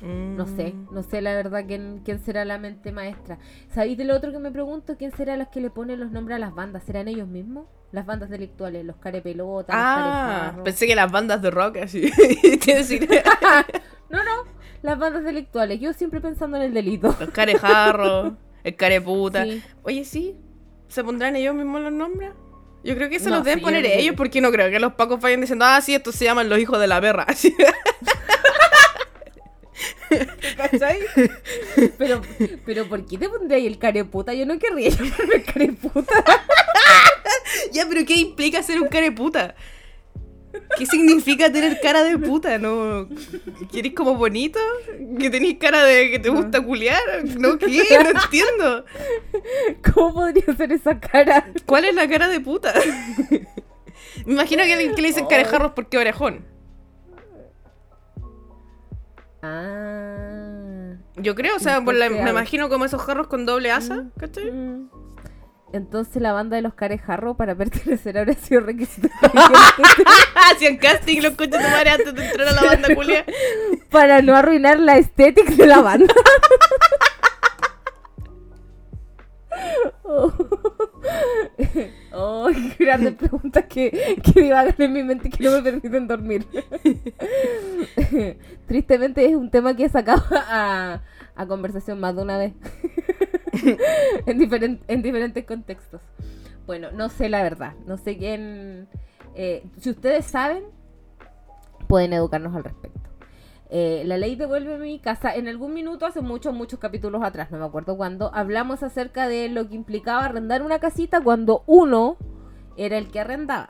no sé, Mm. no sé la verdad quién, quién será la mente maestra. ¿Sabéis de lo otro que me pregunto? ¿Quién será los que le ponen los nombres a las bandas? ¿Serán ellos mismos? Las bandas delictuales, los carepelotas, los Ah, carejarros. pensé que las bandas de rock así. *laughs* *laughs* *laughs* No, no, las bandas delictuales. Yo siempre pensando en el delito. los carejarros, el careputa. Sí. Oye, sí, ¿se pondrán ellos mismos los nombres? Yo creo que se No, los deben sí, poner que ellos porque no creo que los pacos vayan diciendo, ah, sí, estos se llaman los hijos de la perra. ¿Cachai? *laughs* Pero, pero ¿por qué te pondría el careputa? Yo no querría llamarme careputa. *laughs* Ya, pero ¿qué implica ser un careputa? ¿Qué significa tener cara de puta? ¿No? ¿Quieres como bonito? ¿Que tenés cara de que te gusta culiar? ¿No qué? No entiendo. ¿Cómo podría ser esa cara? ¿Cuál es la cara de puta? *laughs* Me imagino que, que le dicen carejarros porque orejón. Ah. Yo creo, o sea, por la- me imagino como esos jarros con doble asa, Mm. ¿cachai? Mm. Entonces la banda de los carejarros para pertenecer habría sido requisito *laughs* Hacían casting los coches de madre antes de entrar a la banda culia. para no arruinar la estética de la banda. *laughs* Oh, Oh, qué grandes *laughs* preguntas que, que divagan en mi mente y que no me permiten dormir. *laughs* Tristemente es un tema que he sacado a, a conversación más de una vez. *laughs* en diferentes contextos. Bueno, no sé la verdad. No sé quién... eh, si ustedes saben, pueden educarnos al respecto. Eh, la ley devuelve mi casa. En algún minuto, hace muchos, muchos capítulos atrás, no me acuerdo cuándo, hablamos acerca de lo que implicaba arrendar una casita cuando uno era el que arrendaba.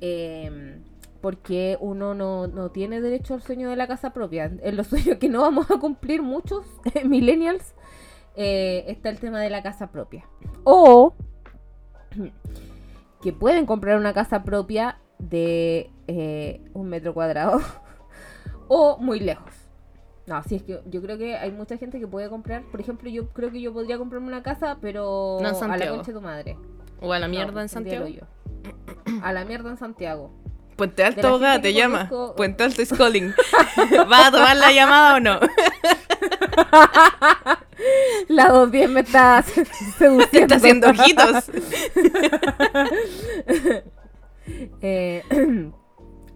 Eh, porque uno no, no tiene derecho al sueño de la casa propia. En los *laughs* sueños que no vamos a cumplir muchos millennials eh, está el tema de la casa propia. O que pueden comprar una casa propia de eh, un metro cuadrado *laughs* o muy lejos. No, si es que yo creo que hay mucha gente que puede comprar. Por ejemplo, yo creo que yo podría comprarme una casa, pero No a la concha de tu madre. O a la No, mierda en el Santiago. yo. A la mierda en Santiago. Puente Alto te llama. conozco- Puente Alto is *laughs* calling. *laughs* ¿Vas a tomar la llamada o no? La 210 me está seduciendo. Te está haciendo ojitos. Eh, *clears throat*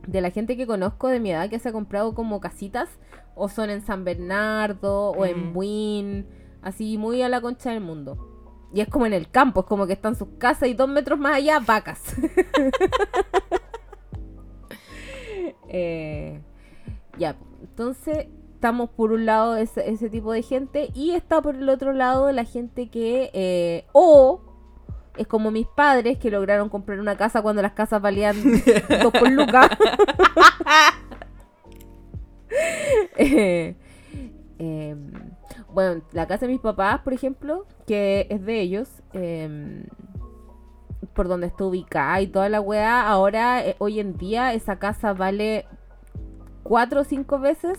de la gente que conozco de mi edad que se ha comprado como casitas, o son en San Bernardo, o en Mm. Buin, así muy a la concha del mundo. Y es como en el campo, es como que están sus casas y dos metros más allá, vacas. *laughs* Eh, ya, entonces estamos por un lado ese, ese tipo de gente y está por el otro lado la gente que eh, o es como mis padres que lograron comprar una casa cuando las casas valían *laughs* dos por lucas. *laughs* Eh, em, bueno, la casa de mis papás, por ejemplo, que es de ellos, em, por donde está ubicada y toda la weá, ahora, eh, hoy en día, esa casa vale cuatro o cinco veces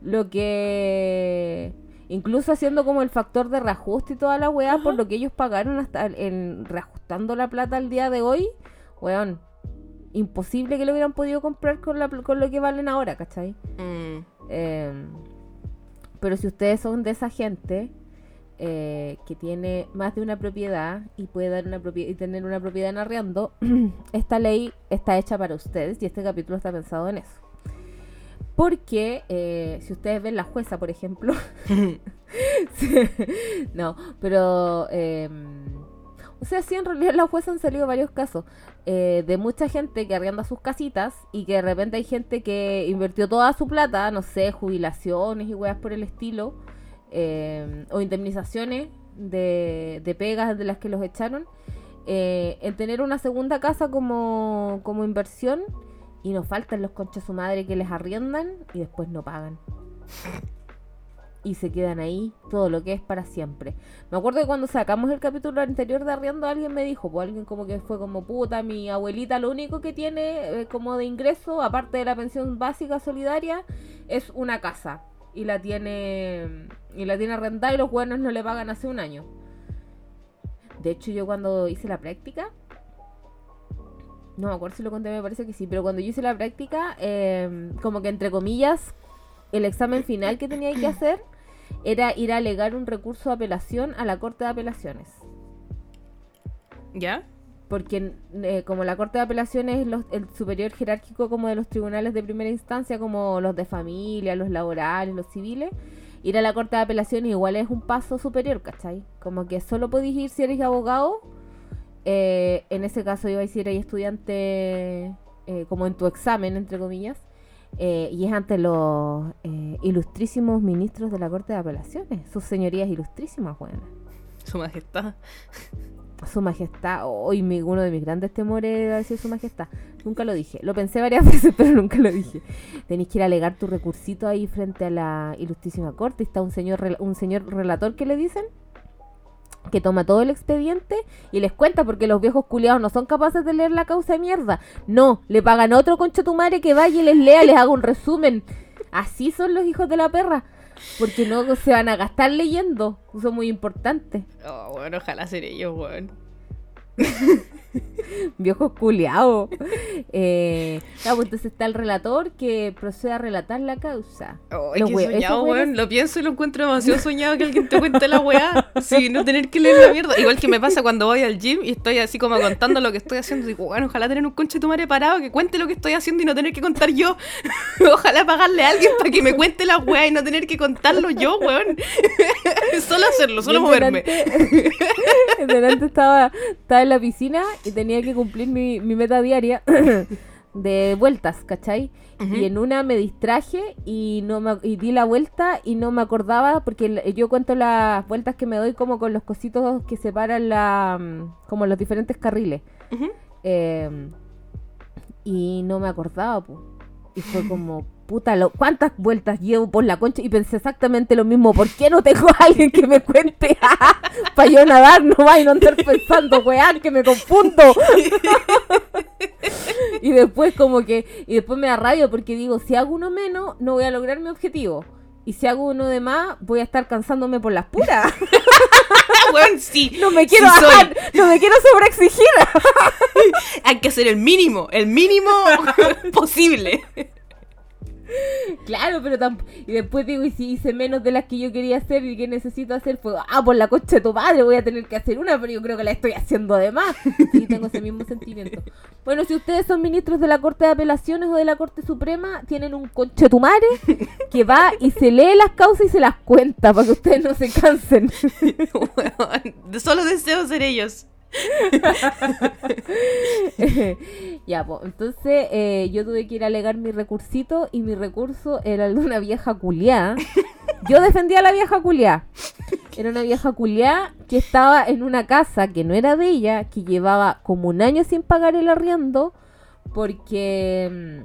lo que incluso haciendo como el factor de reajuste y toda la weá por lo que ellos pagaron hasta en reajustando la plata al día de hoy, weón, imposible que lo hubieran podido comprar con, la, con lo que valen ahora, ¿cachai? Mm. Em, pero si ustedes son de esa gente eh, que tiene más de una propiedad y puede dar una propiedad y tener una propiedad en arriendo, *clears throat* esta ley está hecha para ustedes y este capítulo está pensado en eso. Porque eh, si ustedes ven la jueza, por ejemplo, *laughs* no, pero em, o sea, sí, en realidad la jueza han salido varios casos eh, de mucha gente que arrienda sus casitas y que de repente hay gente que invirtió toda su plata, no sé, jubilaciones y weas por el estilo, eh, o indemnizaciones de, de, pegas de las que los echaron, eh, en tener una segunda casa como, como inversión y nos faltan los conchas su madre que les arriendan y después no pagan y se quedan ahí todo lo que es para siempre. Me acuerdo que cuando sacamos el capítulo anterior de Arriendo, alguien me dijo, pues alguien como que fue como puta, mi abuelita lo único que tiene eh, como de ingreso, aparte de la pensión básica solidaria, es una casa. Y la tiene y la tiene arrendada y los buenos no le pagan hace un año. De hecho, yo cuando hice la práctica, no me acuerdo si lo conté, me parece que sí, pero cuando yo hice la práctica, eh, como que entre comillas, el examen final que tenía que hacer era ir a alegar un recurso de apelación a la Corte de Apelaciones. ¿Ya? Porque eh, como la Corte de Apelaciones es el superior jerárquico como de los tribunales de primera instancia, como los de familia, los laborales, los civiles, ir a la Corte de Apelaciones igual es un paso superior, ¿cachai? Como que solo podéis ir si eres abogado. Eh, en ese caso iba a decir, eres estudiante eh, como en tu examen, entre comillas. Eh, y es ante los eh, ilustrísimos ministros de la Corte de Apelaciones, sus señorías ilustrísimas, buenas. Su majestad. Su majestad, hoy uno de mis grandes temores era decir su majestad. Nunca lo dije. Lo pensé varias *laughs* veces, pero nunca lo dije. Tenéis que ir a alegar tu recursito ahí frente a la ilustrísima corte. Está un señor, un señor relator que le dicen que toma todo el expediente y les cuenta porque los viejos culiados no son capaces de leer la causa de mierda. No, le pagan a otro concha tu madre que vaya y les lea, les haga un resumen. Así son los hijos de la perra. Porque no se van a gastar leyendo. Eso es muy importante. Oh, bueno, ojalá ser ellos, weón. *laughs* *laughs* Viejo culiao. Eh, pues entonces está el relator que procede a relatar la causa. Oh, es que soñado, weón. Lo pienso y lo encuentro demasiado *laughs* soñado que alguien te cuente la weá sin no tener que leer la mierda. Igual que me pasa cuando voy al gym y estoy así como contando lo que estoy haciendo. Digo, bueno, ojalá tener un conche tu madre parado que cuente lo que estoy haciendo y no tener que contar yo. *laughs* ojalá pagarle a alguien para que me cuente la weá y no tener que contarlo yo, weón. solo hacerlo, solo moverme. Delante, estaba, estaba en la piscina y tenía que cumplir mi, meta diaria *coughs* de vueltas, ¿cachai? Y en una me distraje y no me, y di la vuelta y no me acordaba porque yo cuento las vueltas que me doy como con los cositos que separan la mm, como los diferentes carriles. Em, y no me acordaba, pues. Y fue como, puta, lo, ¿cuántas vueltas llevo por la concha? Y pensé exactamente lo mismo. ¿Por qué no tengo a alguien que me cuente? *laughs* Para yo nadar no va y no andar pensando, weón, que me confundo. *laughs* y después como que, y después me da rabia porque digo, si hago uno menos, no voy a lograr mi objetivo. Y si hago uno de más, voy a estar cansándome por las puras. *laughs* bueno, sí. No me quiero no me quiero sobreexigir. Hay que hacer el mínimo, el mínimo posible. Claro, pero tampoco. Y después digo, y si hice menos de las que yo quería hacer y que necesito hacer, pues, ah, por la coche de tu padre voy a tener que hacer una, pero yo creo que la estoy haciendo de más. Sí, tengo ese mismo sentimiento. Bueno, si ustedes son ministros de la Corte de Apelaciones o de la Corte Suprema, tienen un madre que va y se lee las causas y se las cuenta para que ustedes no se cansen. *laughs* solo deseo ser ellos. *laughs* ya, pues, entonces eh, yo tuve que ir a alegar mi recursito y mi recurso era el de una vieja culiá. Yo defendía a la vieja culiá. Era una vieja culiá que estaba en una casa que no era de ella, que llevaba como un año sin pagar el arriendo porque mm,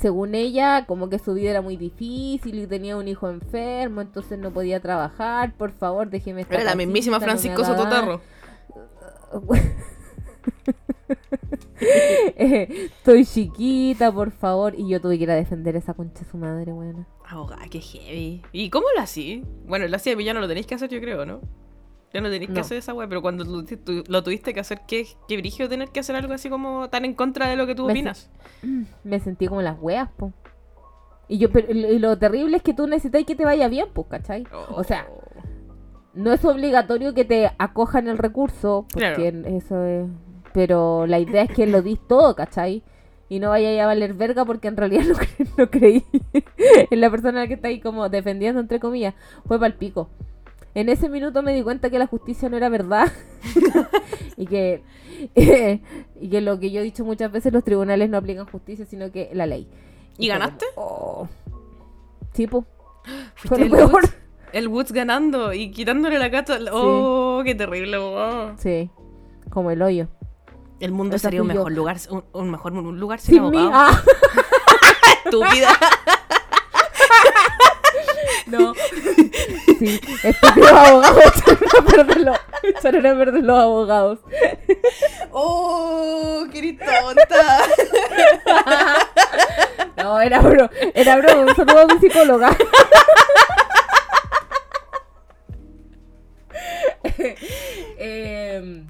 según ella, como que su vida era muy difícil y tenía un hijo enfermo, entonces no podía trabajar. Por favor, déjeme estar. Era la mismísima Francisco Sototarro. *laughs* *laughs* Estoy chiquita, por favor. Y yo tuve que ir a defender esa concha de su madre, buena. Abogada, qué heavy. ¿Y cómo lo hacía? Bueno, lo hacía, pero ya no lo tenéis que hacer, yo creo, ¿no? Ya no tenéis que hacer esa weá, pero cuando lo, tu- lo tuviste que hacer, ¿qué, qué brillo tener que hacer algo así como tan en contra de lo que tú Me opinas? *clears throat* Me sentí como las weas, po. Y yo, pero, y lo terrible es que tú necesitas que te vaya bien, pues, ¿cachai? O sea, Oh. no es obligatorio que te acojan el recurso, porque eso es... Pero la idea es que lo dis todo, ¿cachai? Y no vaya a valer verga porque en realidad *laughs* no, cre- no creí en la persona que está ahí como defendiendo, entre comillas. Fue para el pico. En ese minuto me di cuenta que la justicia no era verdad *laughs* y que *laughs* y que lo que yo he dicho muchas veces los tribunales no aplican justicia sino que la ley. ¿Y ganaste? como, oh. Sí, po. Fuiste *gasps* Fue lo el peor. Woods, el Woods ganando y quitándole la cata. Oh, qué terrible, oh. Sí, como el hoyo. El mundo Esa sería un yo. mejor lugar, un, un mejor lugar sin, Sin mí. abogado. Ah, *laughs* Estúpida. *laughs* no. Sí, estúpidos abogados *laughs* echaron a perder los, echaron a perder los abogados. Oh, qué tonta. No, era bro, era bro, un saludo a mi psicóloga. Em,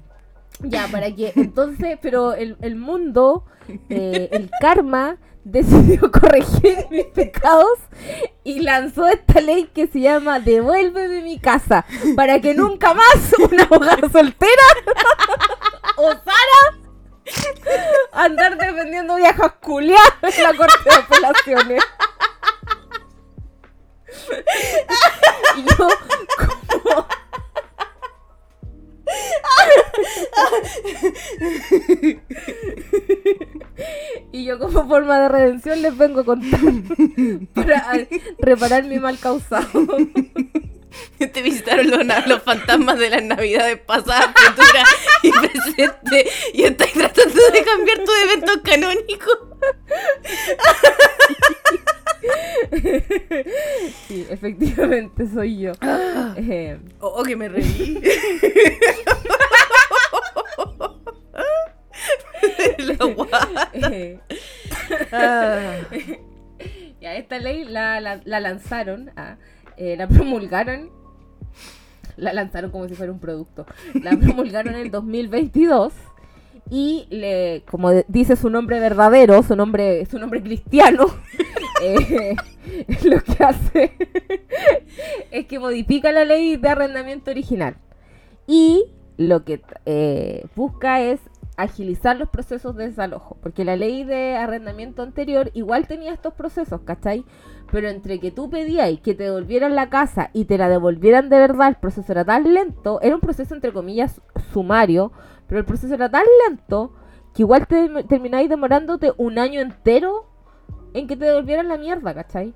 ya, para que entonces, pero el, el mundo, eh, el karma, decidió *laughs* corregir mis pecados y lanzó esta ley que se llama Devuélveme mi casa, para que nunca más *laughs* una abogada soltera *laughs* o Sara andar defendiendo viejas culiadas en la corte de apelaciones. Y yo, como... *laughs* Y yo como forma de redención les vengo a contar *laughs* para reparar mi mal causado. *laughs* Te visitaron los, los fantasmas de las navidades pasadas, y presentes y estás tratando de cambiar tu evento canónico. Sí, efectivamente soy yo. *gasps* Eh, Oh, que me reí. *laughs* La guata. eh, Ah. ya, esta ley la, la- la lanzaron, ah, eh, la promulgaron, la lanzaron como si fuera un producto, la promulgaron en el 2022 y le, como dice su nombre verdadero, su nombre, su nombre cristiano, *laughs* eh, *laughs* lo que hace es que modifica la ley de arrendamiento original y lo que eh, busca es agilizar los procesos de desalojo, porque la ley de arrendamiento anterior igual tenía estos procesos, ¿cachai? Pero entre que tú pedías que te devolvieran la casa y te la devolvieran de verdad, el proceso era tan lento, era un proceso entre comillas sumario, pero el proceso era tan lento que igual te termináis demorándote un año entero en que te devolvieran la mierda, ¿cachai?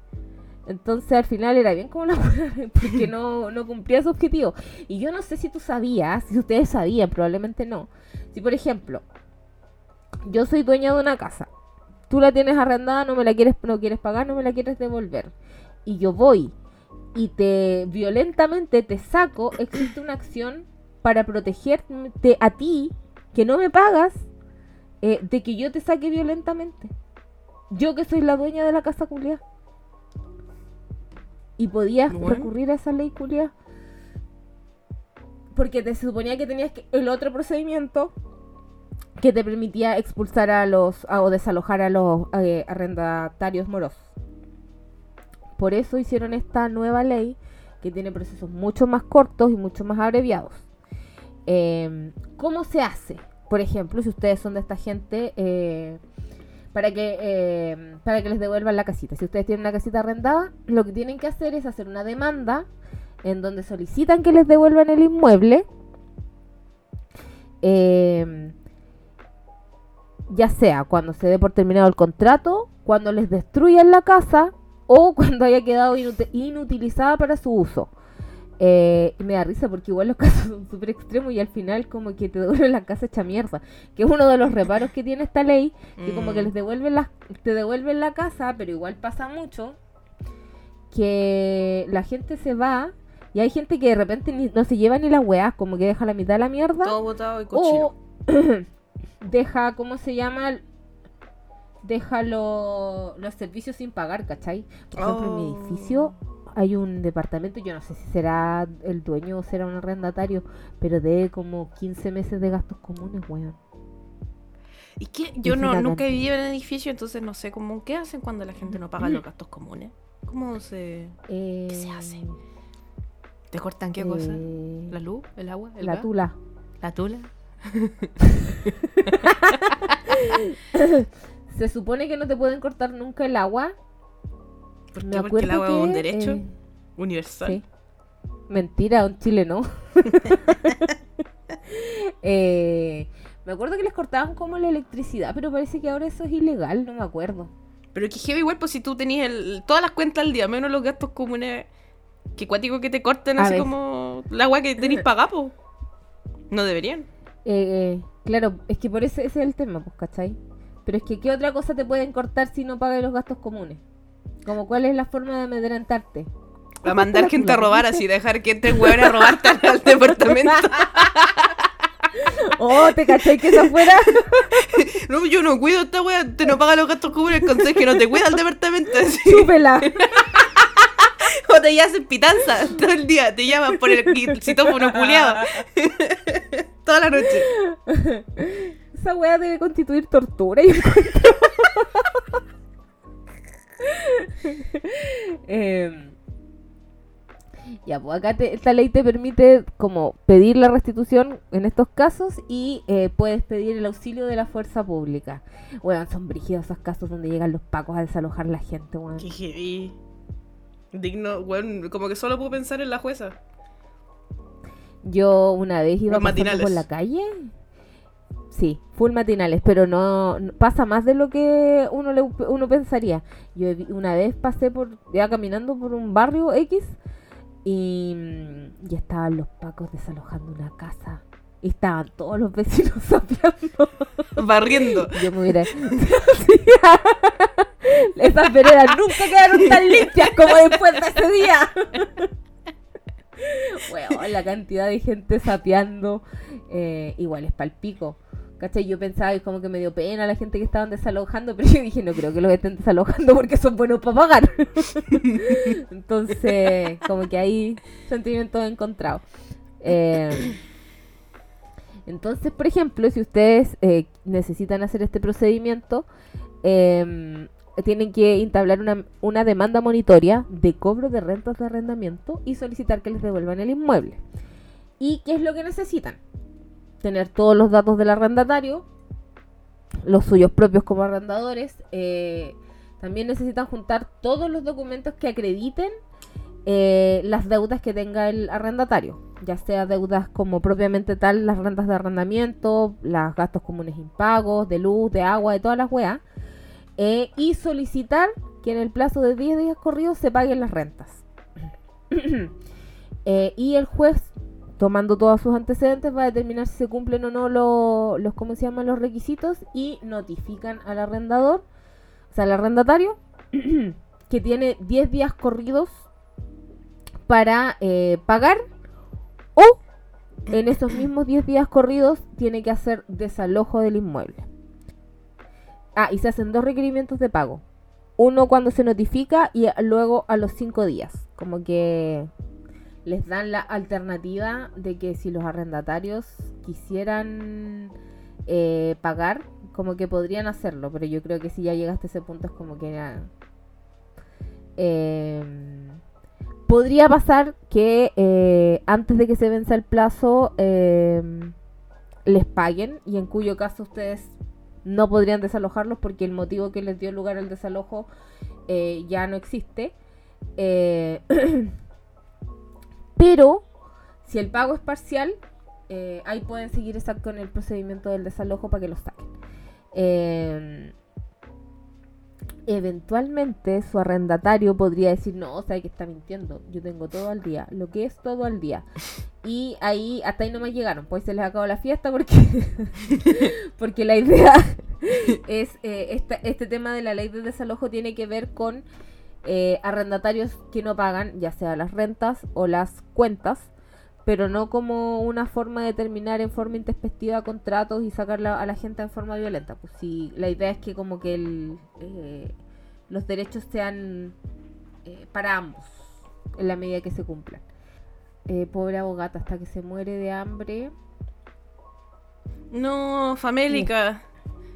Entonces al final era bien como la *laughs* porque no, no cumplía su objetivo. Y yo no sé si tú sabías, si ustedes sabían, probablemente no. Si por ejemplo, yo soy dueña de una casa, tú la tienes arrendada, no me la quieres, no quieres pagar, no me la quieres devolver. Y yo voy y te violentamente te saco, existe una acción para protegerte a ti, que no me pagas, eh, de que yo te saque violentamente. Yo que soy la dueña de la casa culiada. Y podías Bueno. recurrir a esa ley culiada. Porque te suponía que tenías que, el otro procedimiento que te permitía expulsar a los a- o desalojar a los eh, arrendatarios morosos. Por eso hicieron esta nueva ley que tiene procesos mucho más cortos y mucho más abreviados. Eh, ¿Cómo se hace? Por ejemplo, si ustedes son de esta gente, eh, para, que, eh, para que les devuelvan la casita. Si ustedes tienen una casita arrendada, lo que tienen que hacer es hacer una demanda en donde solicitan que les devuelvan el inmueble. eh, ya sea cuando se dé por terminado el contrato, cuando les destruyan la casa o *laughs* cuando haya quedado inut- inutilizada para su uso. Eh, y me da risa porque igual los *laughs* casos son súper extremos y al final como que te devuelven la casa hecha mierda. Que es uno de los reparos que tiene esta ley, que como que Mm. les devuelven la, te devuelven la casa, pero igual pasa mucho que la gente se va y hay gente que de repente ni- no se lleva ni las weas, como que deja la mitad de la mierda. Todo botado y cochino. O *clears throat* deja, ¿cómo se llama? Deja lo- los servicios sin pagar, ¿cachai? Por ejemplo, en mi Oh. edificio hay un departamento, yo no sé si será el dueño o será un arrendatario, pero debe como 15 meses de gastos comunes, weón. Y que yo Es no, nunca he vivido en el edificio, entonces no sé cómo qué hacen cuando la gente no paga los *clears throat* gastos comunes. ¿Cómo se Eh, se hace? te cortan qué cosa? eh, ¿La luz? ¿El agua? ¿El la gas? tula. ¿La tula? *laughs* Se supone que no te pueden cortar nunca el agua. ¿Por Me qué? Porque acuerdo el agua es que, un derecho eh, universal. Sí. Mentira, en Chile no. *laughs* Eh, me acuerdo que les cortaban como la electricidad, pero parece que ahora eso es ilegal, no me acuerdo. Pero que heavy igual, pues si tú tenías el- todas las cuentas al día, menos los gastos comunes, que cuático que te corten A así como la agua que tenéis *laughs* pagada, pues. No deberían. Eh, eh, claro, es que por ese, ese es el tema, pues, ¿cachai? Pero es que, ¿qué otra cosa te pueden cortar si no pagas los gastos comunes? Como, ¿cuál es la forma de amedrentarte? A mandar gente a robar así, dejar que entren hueones a robarte al, departamento. *laughs* Oh, ¿te cachai que eso fuera? *laughs* No, yo no cuido a esta wea, te no paga los gastos comunes, el consejo no te cuida el departamento. Así. Chúpela. *laughs* O te hacen pitanza todo el día, te llaman por el, citófono culiado. Toda la noche. Esa weá debe constituir tortura. yo encuentro. *laughs* Em, ya, pues acá te- esta ley te permite como pedir la restitución en estos casos y eh, puedes pedir el auxilio de la fuerza pública. Bueno, son brígidos esos casos donde llegan los pacos a desalojar la gente, weón. Qué heavy. Digno, weón, como que solo puedo pensar en la jueza. Yo una vez iba pasando por la calle. Sí, full matinales, pero no, no- pasa más de lo que uno le, uno pensaría. Yo una vez pasé por ya caminando por un barrio X y mm, ya estaban los pacos desalojando una casa. Y estaban todos los vecinos *laughs* sapeando. Barriendo. Yo me hubiera. *laughs* *laughs* Esas veredas nunca quedaron tan limpias como después de ese día. Weón, la cantidad de gente sapeando. eh, igual es palpico. ¿Cachai? Yo pensaba y como que me dio pena la gente que estaban desalojando, *laughs* pero yo dije, no creo que los estén desalojando porque son buenos para pagar. *laughs* Entonces, como que hay sentimientos encontrados. Eh, entonces, por ejemplo, si ustedes eh, necesitan hacer este procedimiento, em, tienen que entablar una, una demanda monitoria de cobro de rentas de arrendamiento y solicitar que les devuelvan el inmueble. ¿Y qué es lo que necesitan? Tener todos los datos del arrendatario, los suyos propios como arrendadores. eh, también necesitan juntar todos los documentos que acrediten eh, las deudas que tenga el arrendatario, ya sea deudas como propiamente tal, las rentas de arrendamiento, los gastos comunes impagos, de luz, de agua, de todas las weas, eh, y solicitar que en el plazo de 10 días corridos se paguen las rentas. *clears throat* Y el juez, tomando todos sus antecedentes, va a determinar si se cumplen o no lo- los, ¿cómo se llaman? los requisitos y notifican al arrendador, o sea, al arrendatario, *clears throat* que tiene 10 días corridos para eh, pagar o en esos mismos 10 días corridos tiene que hacer desalojo del inmueble. Ah, y se hacen dos requerimientos de pago. Uno cuando se notifica y luego a los 5 días. Como que les dan la alternativa de que si los arrendatarios quisieran eh, pagar, como que podrían hacerlo. Pero yo creo que si ya llegaste a ese punto es como que... ya, em, podría pasar que eh, antes de que se venza el plazo em, les paguen y en cuyo caso ustedes no podrían desalojarlos porque el motivo que les dio lugar al desalojo eh, ya no existe. *clears throat* Pero si el pago es parcial, eh, ahí pueden seguir exacto en el procedimiento del desalojo para que los saquen. Eh, eventualmente su arrendatario podría decir, no, o sea, que está mintiendo, yo tengo todo al día, lo que es todo al día. Y ahí, hasta ahí no me llegaron, pues se les acabó la fiesta porque, *laughs* porque la idea *laughs* es, eh, este tema de la ley de desalojo tiene que ver con eh, arrendatarios que no pagan, ya sea las rentas o las cuentas, pero no como una forma de terminar en forma intempestiva contratos y sacarla a la gente en forma violenta. Pues si la idea es que como que el, eh, los derechos sean eh, para ambos en la medida que se cumplan. pobre abogata, hasta que se muere de hambre. No, famélica.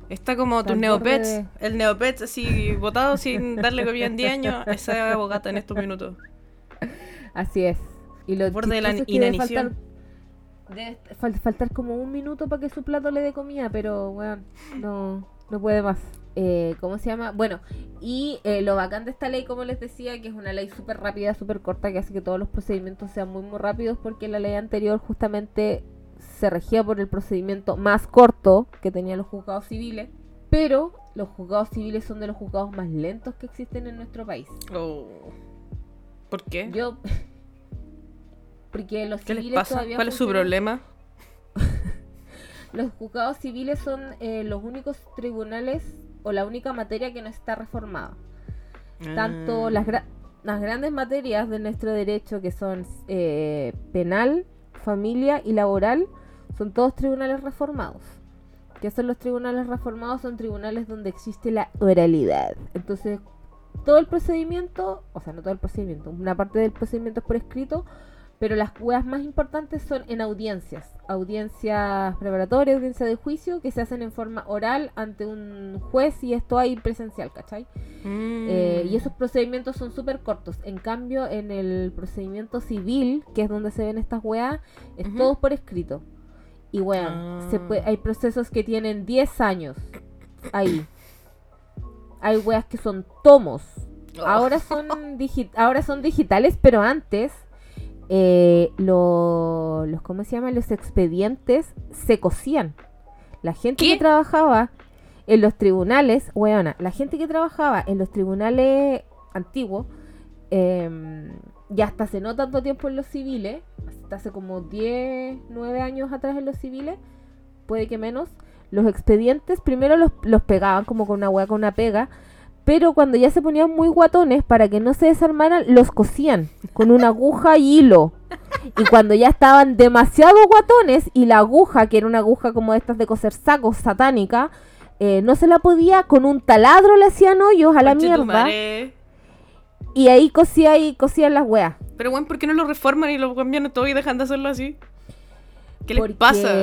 Está como tus neopets, el neopets así *laughs* votado sin darle comida en 10 años, esa abogata en estos minutos. Así es. Y lo Borde de la inanición. Debe faltar, como un minuto para que su plato le dé comida, pero bueno, no, no puede más. Eh, ¿Cómo se llama? Bueno, y eh, lo bacán de esta ley, como les decía, que es una ley súper rápida, súper corta, que hace que todos los procedimientos sean muy, muy rápidos, porque la ley anterior justamente se regía por el procedimiento más corto que tenían los juzgados civiles, pero los juzgados civiles son de los juzgados más lentos que existen en nuestro país. Oh. ¿Por qué? Yo. *laughs* Porque los ¿Qué les pasa? ¿Cuál es su problema? *laughs* los juzgados civiles son eh, los únicos tribunales o la única materia que no está reformada. Tanto ah. las, las grandes materias de nuestro derecho, que son eh, penal, familia y laboral, son todos tribunales reformados. ¿Qué son los tribunales reformados? Son tribunales donde existe la oralidad. Entonces, todo el procedimiento, o sea, no todo el procedimiento, una parte del procedimiento es por escrito, pero las huevas más importantes son en audiencias. Audiencias preparatorias, audiencias de juicio, que se hacen en forma oral ante un juez y esto hay presencial, ¿cachai? Mm. Eh, y esos procedimientos son súper cortos. En cambio, en el procedimiento civil, que es donde se ven estas weas, es todo por escrito. Y bueno, se ah. hay procesos que tienen 10 años ahí. Hay weas que son tomos. Oh. Ahora, son ahora son digitales, pero antes eh, los, ¿cómo se llama? Los expedientes se cosían. La gente que trabajaba en los tribunales, weona, la gente que trabajaba en los tribunales antiguos, eh, y hasta hace no tanto tiempo en los civiles, hasta hace como 10, 9 años atrás en los civiles, puede que menos, los expedientes primero los, los pegaban como con una hueá con una pega, pero cuando ya se ponían muy guatones, para que no se desarmaran, los cosían con una aguja y hilo. Y cuando ya estaban demasiado guatones y la aguja, que era una aguja como estas de coser sacos satánica, eh, no se la podía, con un taladro le hacían hoyos a la mierda. Y ahí cosía y cosían las weas. Pero bueno, ¿por qué no lo reforman y lo cambian todo y dejan de hacerlo así? ¿Qué les pasa?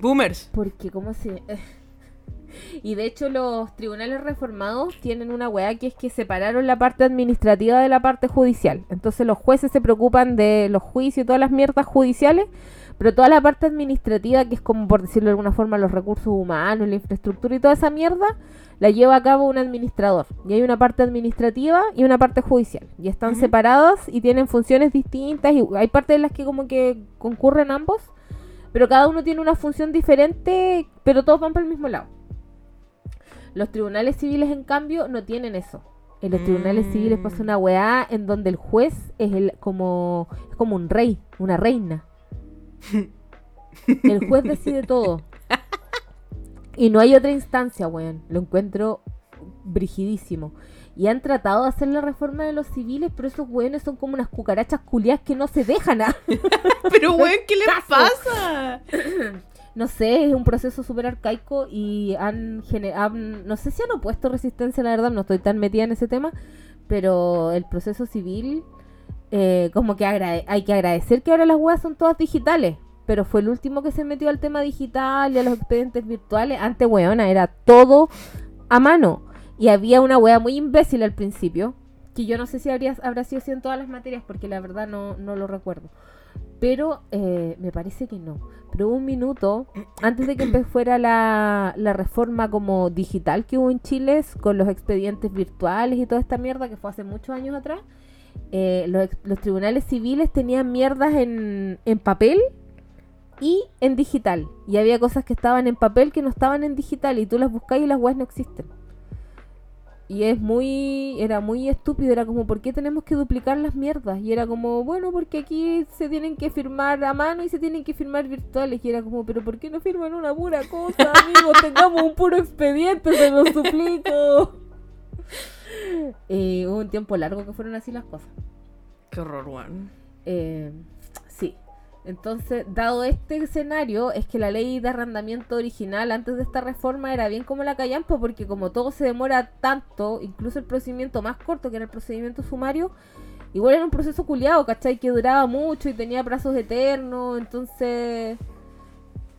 Boomers. Porque, ¿cómo se...? *laughs* y de hecho los tribunales reformados tienen una weá que es que separaron la parte administrativa de la parte judicial. Entonces los jueces se preocupan de los juicios y todas las mierdas judiciales, pero toda la parte administrativa, que es como por decirlo de alguna forma los recursos humanos, la infraestructura y toda esa mierda, la lleva a cabo un administrador. Y hay una parte administrativa y una parte judicial. Y están separadas y tienen funciones distintas. Y hay partes en las que como que concurren ambos. Pero cada uno tiene una función diferente, pero todos van para el mismo lado. Los tribunales civiles, en cambio, no tienen eso. En los tribunales civiles pasa una weá en donde el juez es el como, es como un rey, una reina. El juez decide todo. Y no hay otra instancia, weón. Lo encuentro brigidísimo. Y han tratado de hacer la reforma de los civiles, pero esos weones son como unas cucarachas culiadas que no se dejan. ¿ah? *laughs* pero weón, ¿qué les pasa? *clears throat* no sé, es un proceso súper arcaico y han, generado, no sé si han opuesto resistencia, la verdad, no estoy tan metida en ese tema, pero el proceso civil, eh, como que hay que agradecer que ahora las weas son todas digitales pero fue el último que se metió al tema digital y a los expedientes virtuales. Antes, weona, era todo a mano. Y había una wea muy imbécil al principio, que yo no sé si habría, habrá sido así en todas las materias, porque la verdad no, no lo recuerdo. Pero eh, me parece que no. Pero un minuto, antes de que fuera la, la reforma como digital que hubo en Chile, con los expedientes virtuales y toda esta mierda que fue hace muchos años atrás, eh, los, los, tribunales civiles tenían mierdas en, en papel y en digital. Y había cosas que estaban en papel que no estaban en digital y tú las buscáis y las webs no existen. Y es muy, era muy estúpido, era como, ¿por qué tenemos que duplicar las mierdas? Y era como, bueno, porque aquí se tienen que firmar a mano y se tienen que firmar virtuales. Y era como, pero ¿por qué no firman una pura cosa, amigos? *laughs* Tengamos un puro expediente, se lo suplico. *laughs* Eh, hubo un tiempo largo que fueron así las cosas. Qué horror, weón. Eh, sí. Entonces, dado este escenario, es que la ley de arrendamiento original antes de esta reforma era bien como la callampa, porque como todo se demora tanto, incluso el procedimiento más corto, que era el procedimiento sumario, igual era un proceso culiado, ¿cachai? Que duraba mucho y tenía plazos eternos, entonces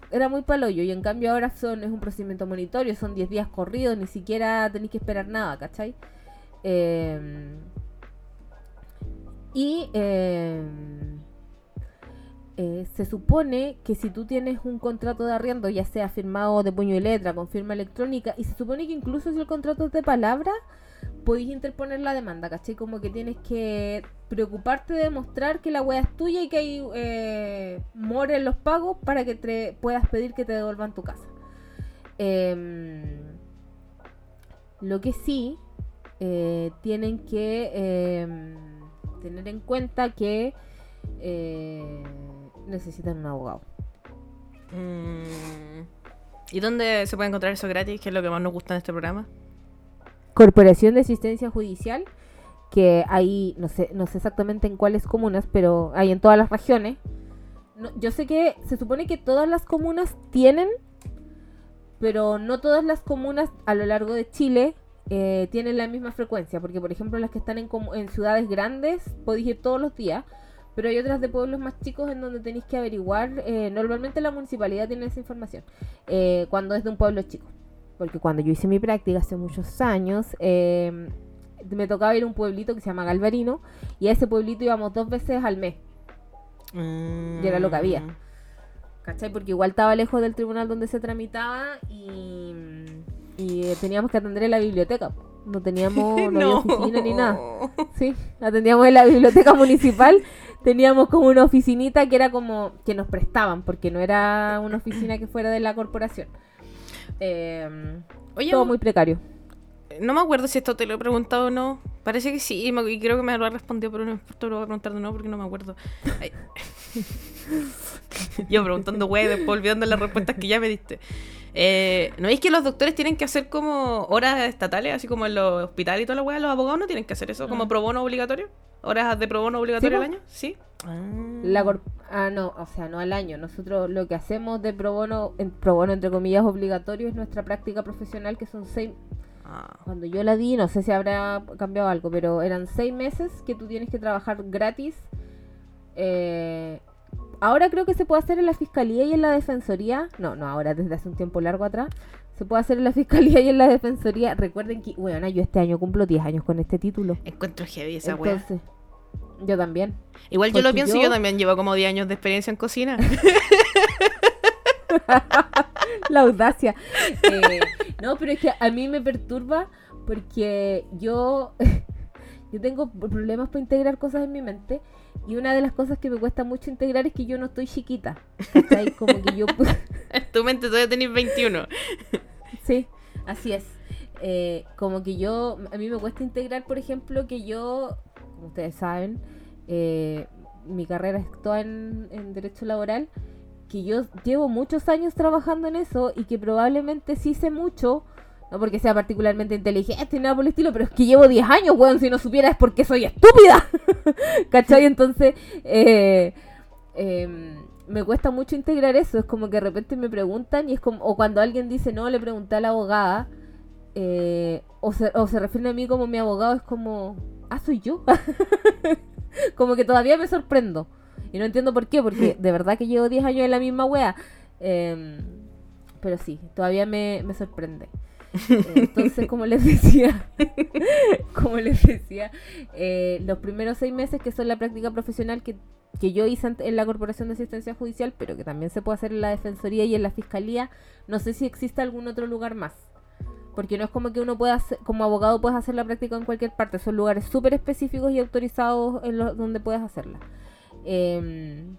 era muy paloyo. Y en cambio ahora son, es un procedimiento monitorio, son 10 días corridos, ni siquiera tenéis que esperar nada, ¿cachai? Eh, y... Eh, eh, se supone que si tú tienes un contrato de arriendo, ya sea firmado de puño y letra, con firma electrónica, y se supone que incluso si el contrato es de palabra, podéis interponer la demanda, ¿cachai? Como que tienes que preocuparte de demostrar que la wea es tuya y que hay eh, en los pagos para que te puedas pedir que te devuelvan tu casa. Em, lo que sí, eh, tienen que em, tener en cuenta que eh, necesitan un abogado. Mm. ¿Y dónde se puede encontrar eso gratis? ¿Qué es lo que más nos gusta en este programa? Corporación de Asistencia Judicial, que hay, no sé, no sé exactamente en cuáles comunas, pero hay en todas las regiones. No, yo sé que se supone que todas las comunas tienen, pero no todas las comunas a lo largo de Chile eh, tienen la misma frecuencia, porque por ejemplo las que están en, en ciudades grandes podéis ir todos los días, pero hay otras de pueblos más chicos en donde tenéis que averiguar, eh, normalmente la municipalidad tiene esa información, eh, cuando es de un pueblo chico. Porque cuando yo hice mi práctica hace muchos años, eh, me tocaba ir a un pueblito que se llama Galvarino, y a ese pueblito íbamos dos veces al mes, Y era lo que había. ¿cachai? Porque igual estaba lejos del tribunal donde se tramitaba y, y eh, teníamos que atender en la biblioteca. No teníamos *laughs* no había oficina ni nada. Sí, atendíamos en la biblioteca *laughs* municipal. Teníamos como una oficinita que era como que nos prestaban, porque no era una oficina que fuera de la corporación. Eh, Oye, todo muy precario. no me acuerdo si esto te lo he preguntado o no. Parece que sí, y me- y creo que me lo ha respondido, pero no me importa, lo voy a preguntar de nuevo porque no me acuerdo. Ay. *laughs* Yo preguntando, güey, después olvidando las respuestas que ya me diste. Eh, ¿No veis que los doctores tienen que hacer como horas estatales, así como en los hospitales y toda la weá? ¿Los abogados no tienen que hacer eso como Mm. pro bono obligatorio? ¿Horas de pro bono obligatorio al año? Sí. La cor- ah, no, o sea, no al año. Nosotros lo que hacemos de pro bono, en, pro bono entre comillas obligatorio, es nuestra práctica profesional, que son seis. Ah. Cuando yo la di, no sé si habrá cambiado algo, pero eran seis meses que tú tienes que trabajar gratis. Eh, ahora creo que se puede hacer en la fiscalía y en la defensoría. No, no, ahora desde hace un tiempo largo atrás. Se puede hacer en la fiscalía y en la defensoría. Recuerden que, bueno, yo este año cumplo 10 años con este título. Encuentro heavy esa. Entonces, yo también. Igual yo lo pienso, yo- yo también llevo como 10 años de experiencia en cocina. *laughs* la audacia. *laughs* Eh, no, pero es que a mí me perturba porque yo, *laughs* yo tengo problemas para integrar cosas en mi mente y una de las cosas que me cuesta mucho integrar es que yo no estoy chiquita. ¿cachai? Como que yo... *laughs* tu mente todavía tenés 21. sí, así es. Eh, como que yo, a mí me cuesta integrar, por ejemplo, que yo, como ustedes saben, eh, mi carrera es toda en, en derecho laboral, que yo llevo muchos años trabajando en eso y que probablemente sí sé mucho, no porque sea particularmente inteligente ni nada por el estilo, pero es que llevo 10 años, weón, si no supiera es porque soy estúpida. *laughs* ¿Cachai? Entonces, eh, em, me cuesta mucho integrar eso, es como que de repente me preguntan y es como, o cuando alguien dice, no, le pregunté a la abogada, eh, o, se, o se refieren a mí como mi abogado, es como, ah, soy yo. *laughs* como que todavía me sorprendo. Y no entiendo por qué, porque de verdad que llevo 10 años en la misma wea. Em, pero sí, todavía me, me sorprende. Entonces, como les decía, *laughs* como les decía, eh, los primeros seis meses que son la práctica profesional que, que yo hice en la Corporación de Asistencia Judicial, pero que también se puede hacer en la Defensoría y en la Fiscalía, no sé si existe algún otro lugar más. Porque no es como que uno pueda, hacer- como abogado puedes hacer la práctica en cualquier parte, son lugares súper específicos y autorizados en los donde puedes hacerla. Em,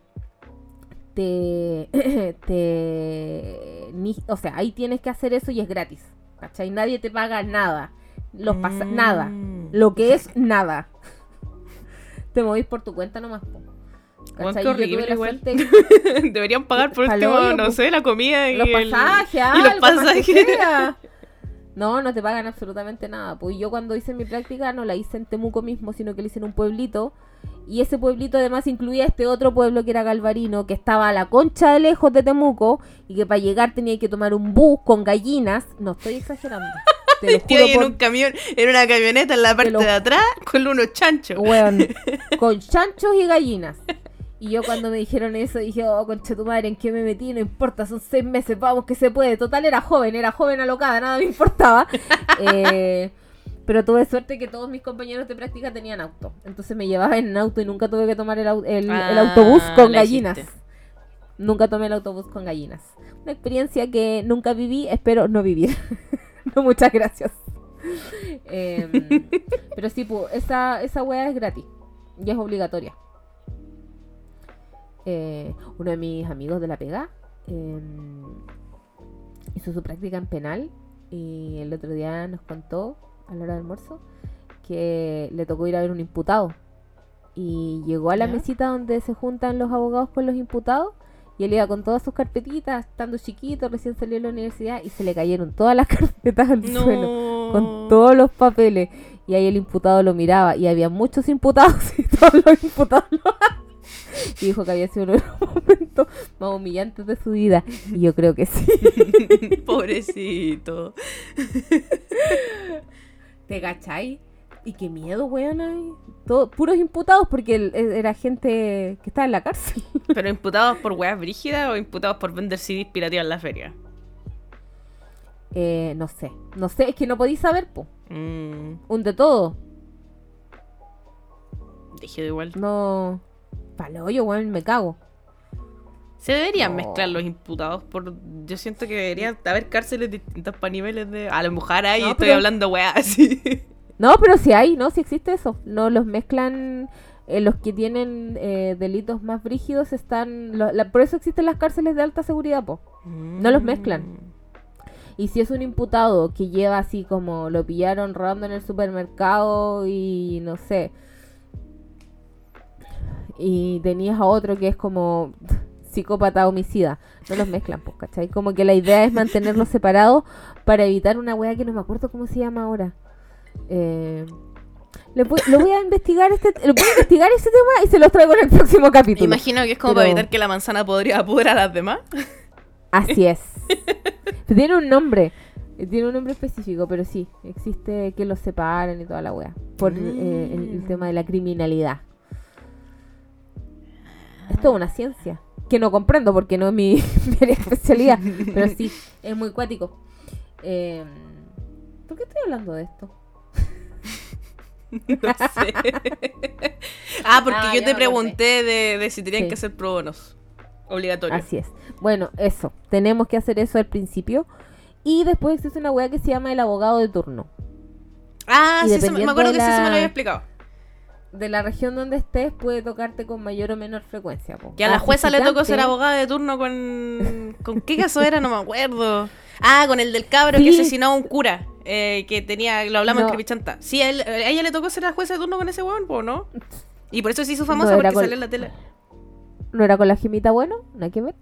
te, *clears throat* te ni- o sea, ahí tienes que hacer eso y es gratis. ¿Cachai? Nadie te paga nada. los pasa nada. Mm. Lo que es nada. *laughs* Te movís por tu cuenta nomás. ¿Cachai? horrible, igual. suerte- *laughs* Deberían pagar por último, hoyo, no sé, la comida y los el- pasajes, y los pasajes. *laughs* No, no te pagan absolutamente nada. Pues yo cuando hice mi práctica no la hice en Temuco mismo, sino que la hice en un pueblito. Y ese pueblito además incluía este otro pueblo que era Galvarino, que estaba a la concha de lejos de Temuco y que para llegar tenía que tomar un bus con gallinas. No estoy exagerando. *laughs* Te lo *laughs* juro en por- un camión, en una camioneta en la parte lo- de atrás con unos chanchos. Weón, *laughs* con chanchos y gallinas. Y yo cuando me dijeron eso dije, oh, concha tu madre, ¿en qué me metí? No importa, son seis meses, vamos que se puede. Total, era joven, era joven alocada, nada me importaba. Eh, pero tuve suerte que todos mis compañeros de práctica tenían auto. Entonces me llevaba en auto y nunca tuve que tomar el, au- el- el Ah, autobús con gallinas. hiciste. Nunca tomé el autobús con gallinas. Una experiencia que nunca viví, espero no vivir. *laughs* no, muchas gracias. Em, *laughs* pero sí, pu, esa, esa wea es gratis. Y es obligatoria. Eh, uno de mis amigos de la pega em, hizo su práctica en penal y el otro día nos contó a la hora del almuerzo que le tocó ir a ver un imputado y llegó a la ¿Ya? mesita donde se juntan los abogados con los imputados y él iba con todas sus carpetitas, estando chiquito, recién salió de la universidad y se le cayeron todas las *laughs* carpetas al suelo con todos los papeles. Y ahí el imputado lo miraba y había muchos imputados *laughs* y todos los imputados lo *laughs* Y dijo que había sido uno de los momentos más humillantes de su vida. Y yo creo que sí. Pobrecito. ¿Te cachai? Y qué miedo, weón. Todo, puros imputados porque el- e- era gente que estaba en la cárcel. *laughs* ¿Pero imputados por weas brígidas o imputados por vender CDs pirateados en la feria? Eh, no sé. No sé, es que no podéis saber, po. Mm, Un de todo. dije igual. No. Palo yo, weón, me cago. Se deberían No. mezclar los imputados por... Yo siento que deberían haber cárceles distintas para niveles de... A lo mejor ahí No, estoy pero- hablando weas *laughs* así. No, pero sí hay, ¿no? Sí existe eso. No los mezclan. eh, los que tienen eh, delitos más brígidos están. lo- la- por eso existen las cárceles de alta seguridad, po. No los mezclan. Y si es un imputado que lleva así como lo pillaron robando en el supermercado y no sé. Y tenías a otro que es como psicópata homicida. No los mezclan, pues, ¿cachai? Como que la idea es mantenerlos separados para evitar una wea que no me acuerdo cómo se llama ahora. Eh, voy- lo voy a investigar este, lo voy a investigar ese tema y se los traigo en el próximo Me capítulo. imagino que es como Pero- para evitar que la manzana podría pudra a las demás. Así es. Tiene un nombre. Tiene un nombre específico, pero sí, existe que los separen y toda la wea. Por eh, el, el Mm. tema de la criminalidad. Es toda una ciencia. Que no comprendo porque no es mi, *laughs* especialidad. pero sí, *laughs* es muy cuático. Eh, ¿Por qué estoy hablando de esto? *laughs* No sé. ah, porque Ah, yo te pregunté de, de si tenían Sí. que hacer pro bonos. Obligatorio. Así es. Bueno, eso. Tenemos que hacer eso al principio. Y después existe una wea que se llama el abogado de turno. Ah, Y sí, me- me acuerdo que sí se me la- lo había explicado. De la región donde estés puede tocarte con mayor o menor frecuencia. po. Que a la jueza le tocó ser abogada de turno con... ¿Con qué caso era? No me acuerdo. Ah, con el del cabro Sí. que asesinó a un cura. eh, que tenía... Lo hablamos No. en Crepichanta. Sí, a, él- a ella le tocó ser la jueza de turno con ese weón, po, ¿no? Y por eso se hizo famosa No, porque con- salió en la tele. ¿No era con la gemita bueno? ¿No hay que ver?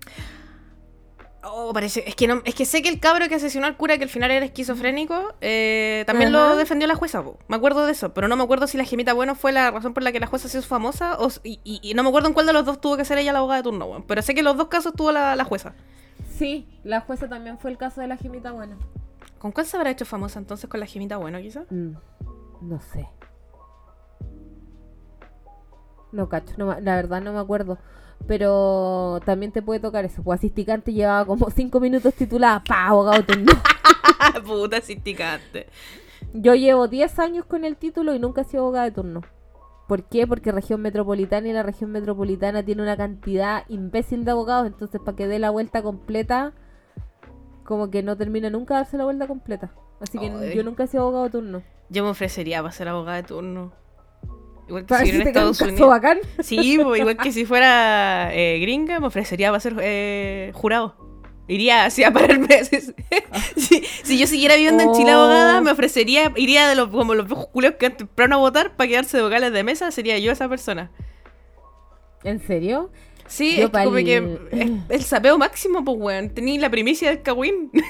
Oh, parece... Es que, no, es que sé que el cabro que asesinó al cura, que al final era esquizofrénico, eh, también Ajá. lo defendió la jueza, po. Me acuerdo de eso. Pero no me acuerdo si la gemita bueno fue la razón por la que la jueza se hizo famosa. O, y, y- y no me acuerdo en cuál de los dos tuvo que ser ella la abogada de turno, weón. Pero sé que en los dos casos tuvo la, la jueza. Sí, la jueza también fue el caso de la gemita buena. ¿Con cuál se habrá hecho famosa entonces? ¿Con la gemita bueno, quizá? Mm, no sé. No cacho, no, la verdad no me acuerdo. Pero también te puede tocar eso. Pues asisticante llevaba como cinco minutos titulada. ¡Pa! Abogado turno. *laughs* Puta sindicante. Yo llevo 10 años con el título y nunca he sido abogada de turno. ¿Por qué? Porque región metropolitana y la región metropolitana tiene una cantidad imbécil de abogados, entonces para que dé la vuelta completa, como que no termina nunca de darse la vuelta completa. Así que yo nunca he sido abogado de turno. Yo me ofrecería para ser abogada de turno. Igual que si en un Estados Unidos. bacán. Sí, igual que si fuera eh, gringa, me ofrecería para ser eh, jurado. Iría así a pararme. *laughs* si, si yo siguiera viviendo en Chile Oh. abogada, me ofrecería, iría de los, como los viejos culeos que van temprano a votar para quedarse de vocales de mesa, sería yo esa persona. ¿En serio? Sí, Yo es que como que es el sapeo máximo, pues weón. Tení la primicia del cagüín. *laughs*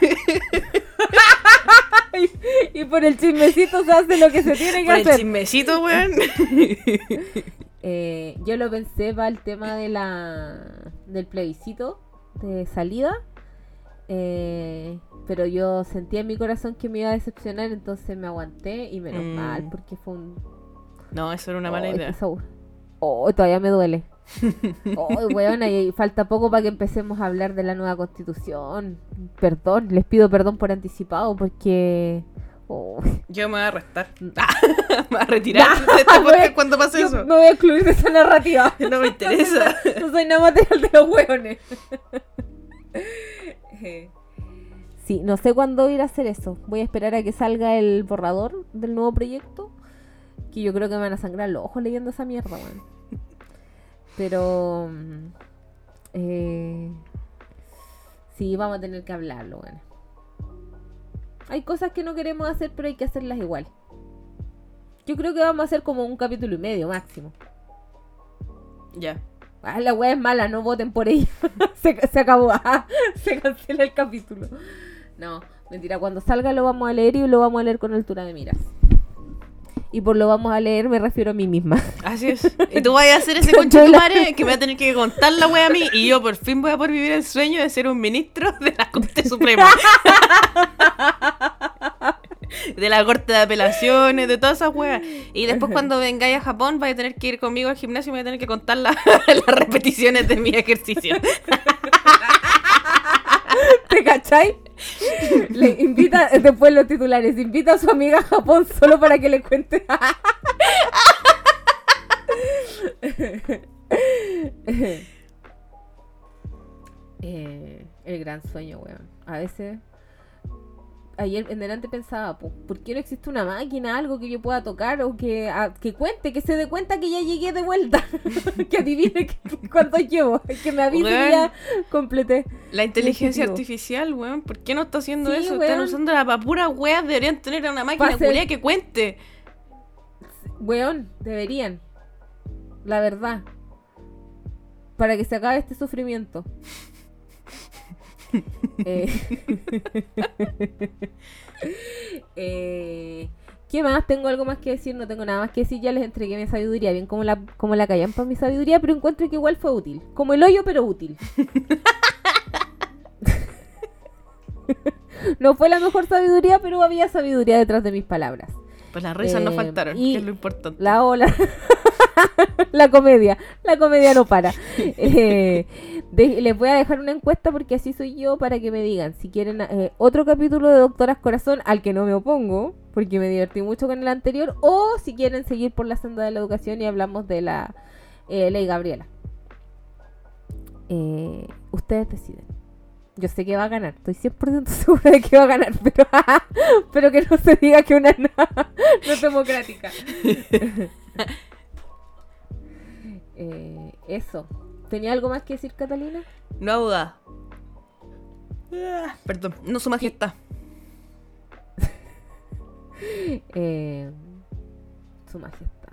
*laughs* y por el chismecito se hace lo que se tiene que Por el hacer. chismecito, weón. *laughs* Eh, yo lo pensé para el tema de la del plebiscito de salida. eh, pero yo sentía en mi corazón que me iba a decepcionar, entonces me aguanté y menos Mm. mal, porque fue un. No, eso era una mala Ay, idea. Oh, todavía me duele. Oh, weona, y falta poco para que empecemos a hablar de la nueva constitución. Perdón, les pido perdón por anticipado porque. oh, Yo me voy a arrestar. *laughs* me voy a retirar *laughs* de Nah, podcast wey, cuando pase yo eso. me voy a excluir de esa narrativa. *laughs* No me interesa. No soy nada material de los hueones. Sí, no sé cuándo ir a hacer eso. Voy a esperar a que salga el borrador del nuevo proyecto. Que yo creo que me van a sangrar los ojos leyendo esa mierda, weón. Pero. mm, eh, sí, vamos a tener que hablarlo, weón. Hay cosas que no queremos hacer, pero hay que hacerlas igual. Yo creo que vamos a hacer como un capítulo y medio máximo. Ya. Ah, la wea es mala, no voten por ella. *laughs* se, se acabó. ah, *laughs* se cancela el capítulo. No, mentira, cuando salga lo vamos a leer y lo vamos a leer con altura de miras. Y por lo vamos a leer me refiero a mí misma. Así es. *laughs* Y tú vas a hacer ese concha de madre que me va a tener que contar la wea a mí y yo por fin voy a poder vivir el sueño de ser un ministro de la Corte Suprema. *laughs* De la corte de apelaciones, de todas esas weas. Y después cuando vengáis a Japón vais a tener que ir conmigo al gimnasio y me voy a tener que contar la- *laughs* las repeticiones de mi ejercicio. ¿Te cachai? *laughs* Le invita, después los titulares, invita a su amiga a Japón solo para que le cuente. *laughs* Eh, el gran sueño, weón. A veces. Ayer en delante pensaba, po, ¿por qué no existe una máquina, algo que yo pueda tocar o que, a- que cuente, que se dé cuenta que ya llegué de vuelta? *laughs* que adivine *laughs* cuánto llevo, que me avise Weón. ya completé. La inteligencia artificial, weón. ¿Por qué no está haciendo Sí, eso? weón. Están usando la pura weas. Deberían tener una máquina culia que cuente. Weón, deberían. La verdad. Para que se acabe este sufrimiento. Eh, *laughs* eh, ¿Qué más? Tengo algo más que decir, no tengo nada más que decir. Ya les entregué mi sabiduría, bien como la, como la callan para mi sabiduría, pero encuentro que igual fue útil. Como el hoyo, pero útil. *laughs* no fue la mejor sabiduría, pero había sabiduría detrás de mis palabras. Pues las risas no Eh, faltaron, y que es lo importante. La ola. *laughs* la comedia. La comedia no para. Eh, de- les voy a dejar una encuesta porque así soy yo para que me digan si quieren eh, otro capítulo de Doctoras Corazón al que no me opongo porque me divertí mucho con el anterior o si quieren seguir por la senda de la educación y hablamos de la eh, ley Gabriela. Eh, ustedes deciden. Yo sé que va a ganar, estoy 100% *laughs* segura de que va a ganar, pero, *laughs* pero que no se diga que una *laughs* no es democrática. Eh, eso. ¿Tenía algo más que decir, Catalina? No duda. Ah, Perdón, no su majestad. *laughs* Eh, su majestad.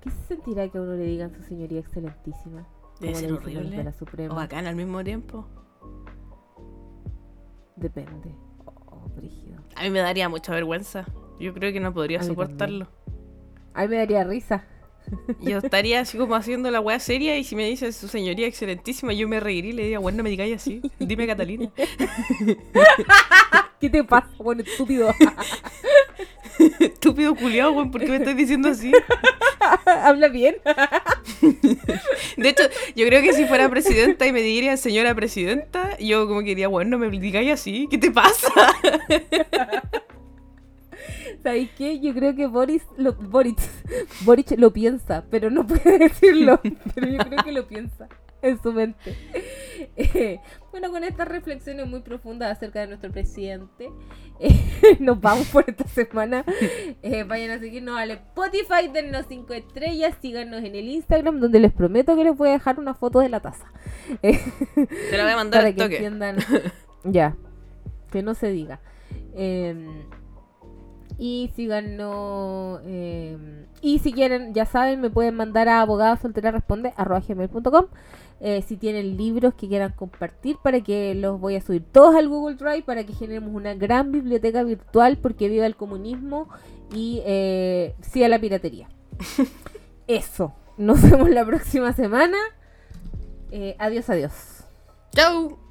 ¿Qué se sentirá que a uno le digan su señoría excelentísima? Debe ser horrible. De la Suprema. O bacán al mismo tiempo. Depende. Oh, brígido. A mí me daría mucha vergüenza. Yo creo que no podría A soportarlo. A mí me daría risa. Yo estaría así como haciendo la wea seria y si me dice su señoría excelentísima, yo me reiría y le diría, bueno, no me digáis así. Dime Catalina. *laughs* ¿Qué te pasa, bueno, estúpido? Estúpido culiao, weón, ¿por qué me estás diciendo así? Habla bien. De hecho, yo creo que si fuera presidenta y me diría señora presidenta, yo como que diría, bueno, no me digáis así, ¿qué te pasa? *laughs* ¿Sabéis qué? Yo creo que Boris lo, Boric, *laughs* Boric lo piensa, pero no puede *laughs* decirlo. Pero yo creo que lo piensa en su mente. Eh, bueno, con estas reflexiones muy profundas acerca de nuestro presidente, eh, nos vamos por esta semana. Eh, vayan a seguirnos al Spotify, dennos 5 estrellas, síganos en el Instagram, donde les prometo que les voy a dejar una foto de la taza. Te la voy a mandar para al que toque. entiendan. ya, que no se diga. Em, y síganos. em, y si quieren, ya saben, me pueden mandar a abogada soltera responde arroba gmail.com. Eh, si tienen libros que quieran compartir para que los voy a subir todos al Google Drive para que generemos una gran biblioteca virtual porque viva el comunismo y eh, sí a la piratería. *laughs* Eso. Nos vemos la próxima semana. Eh, adiós, adiós. Chau.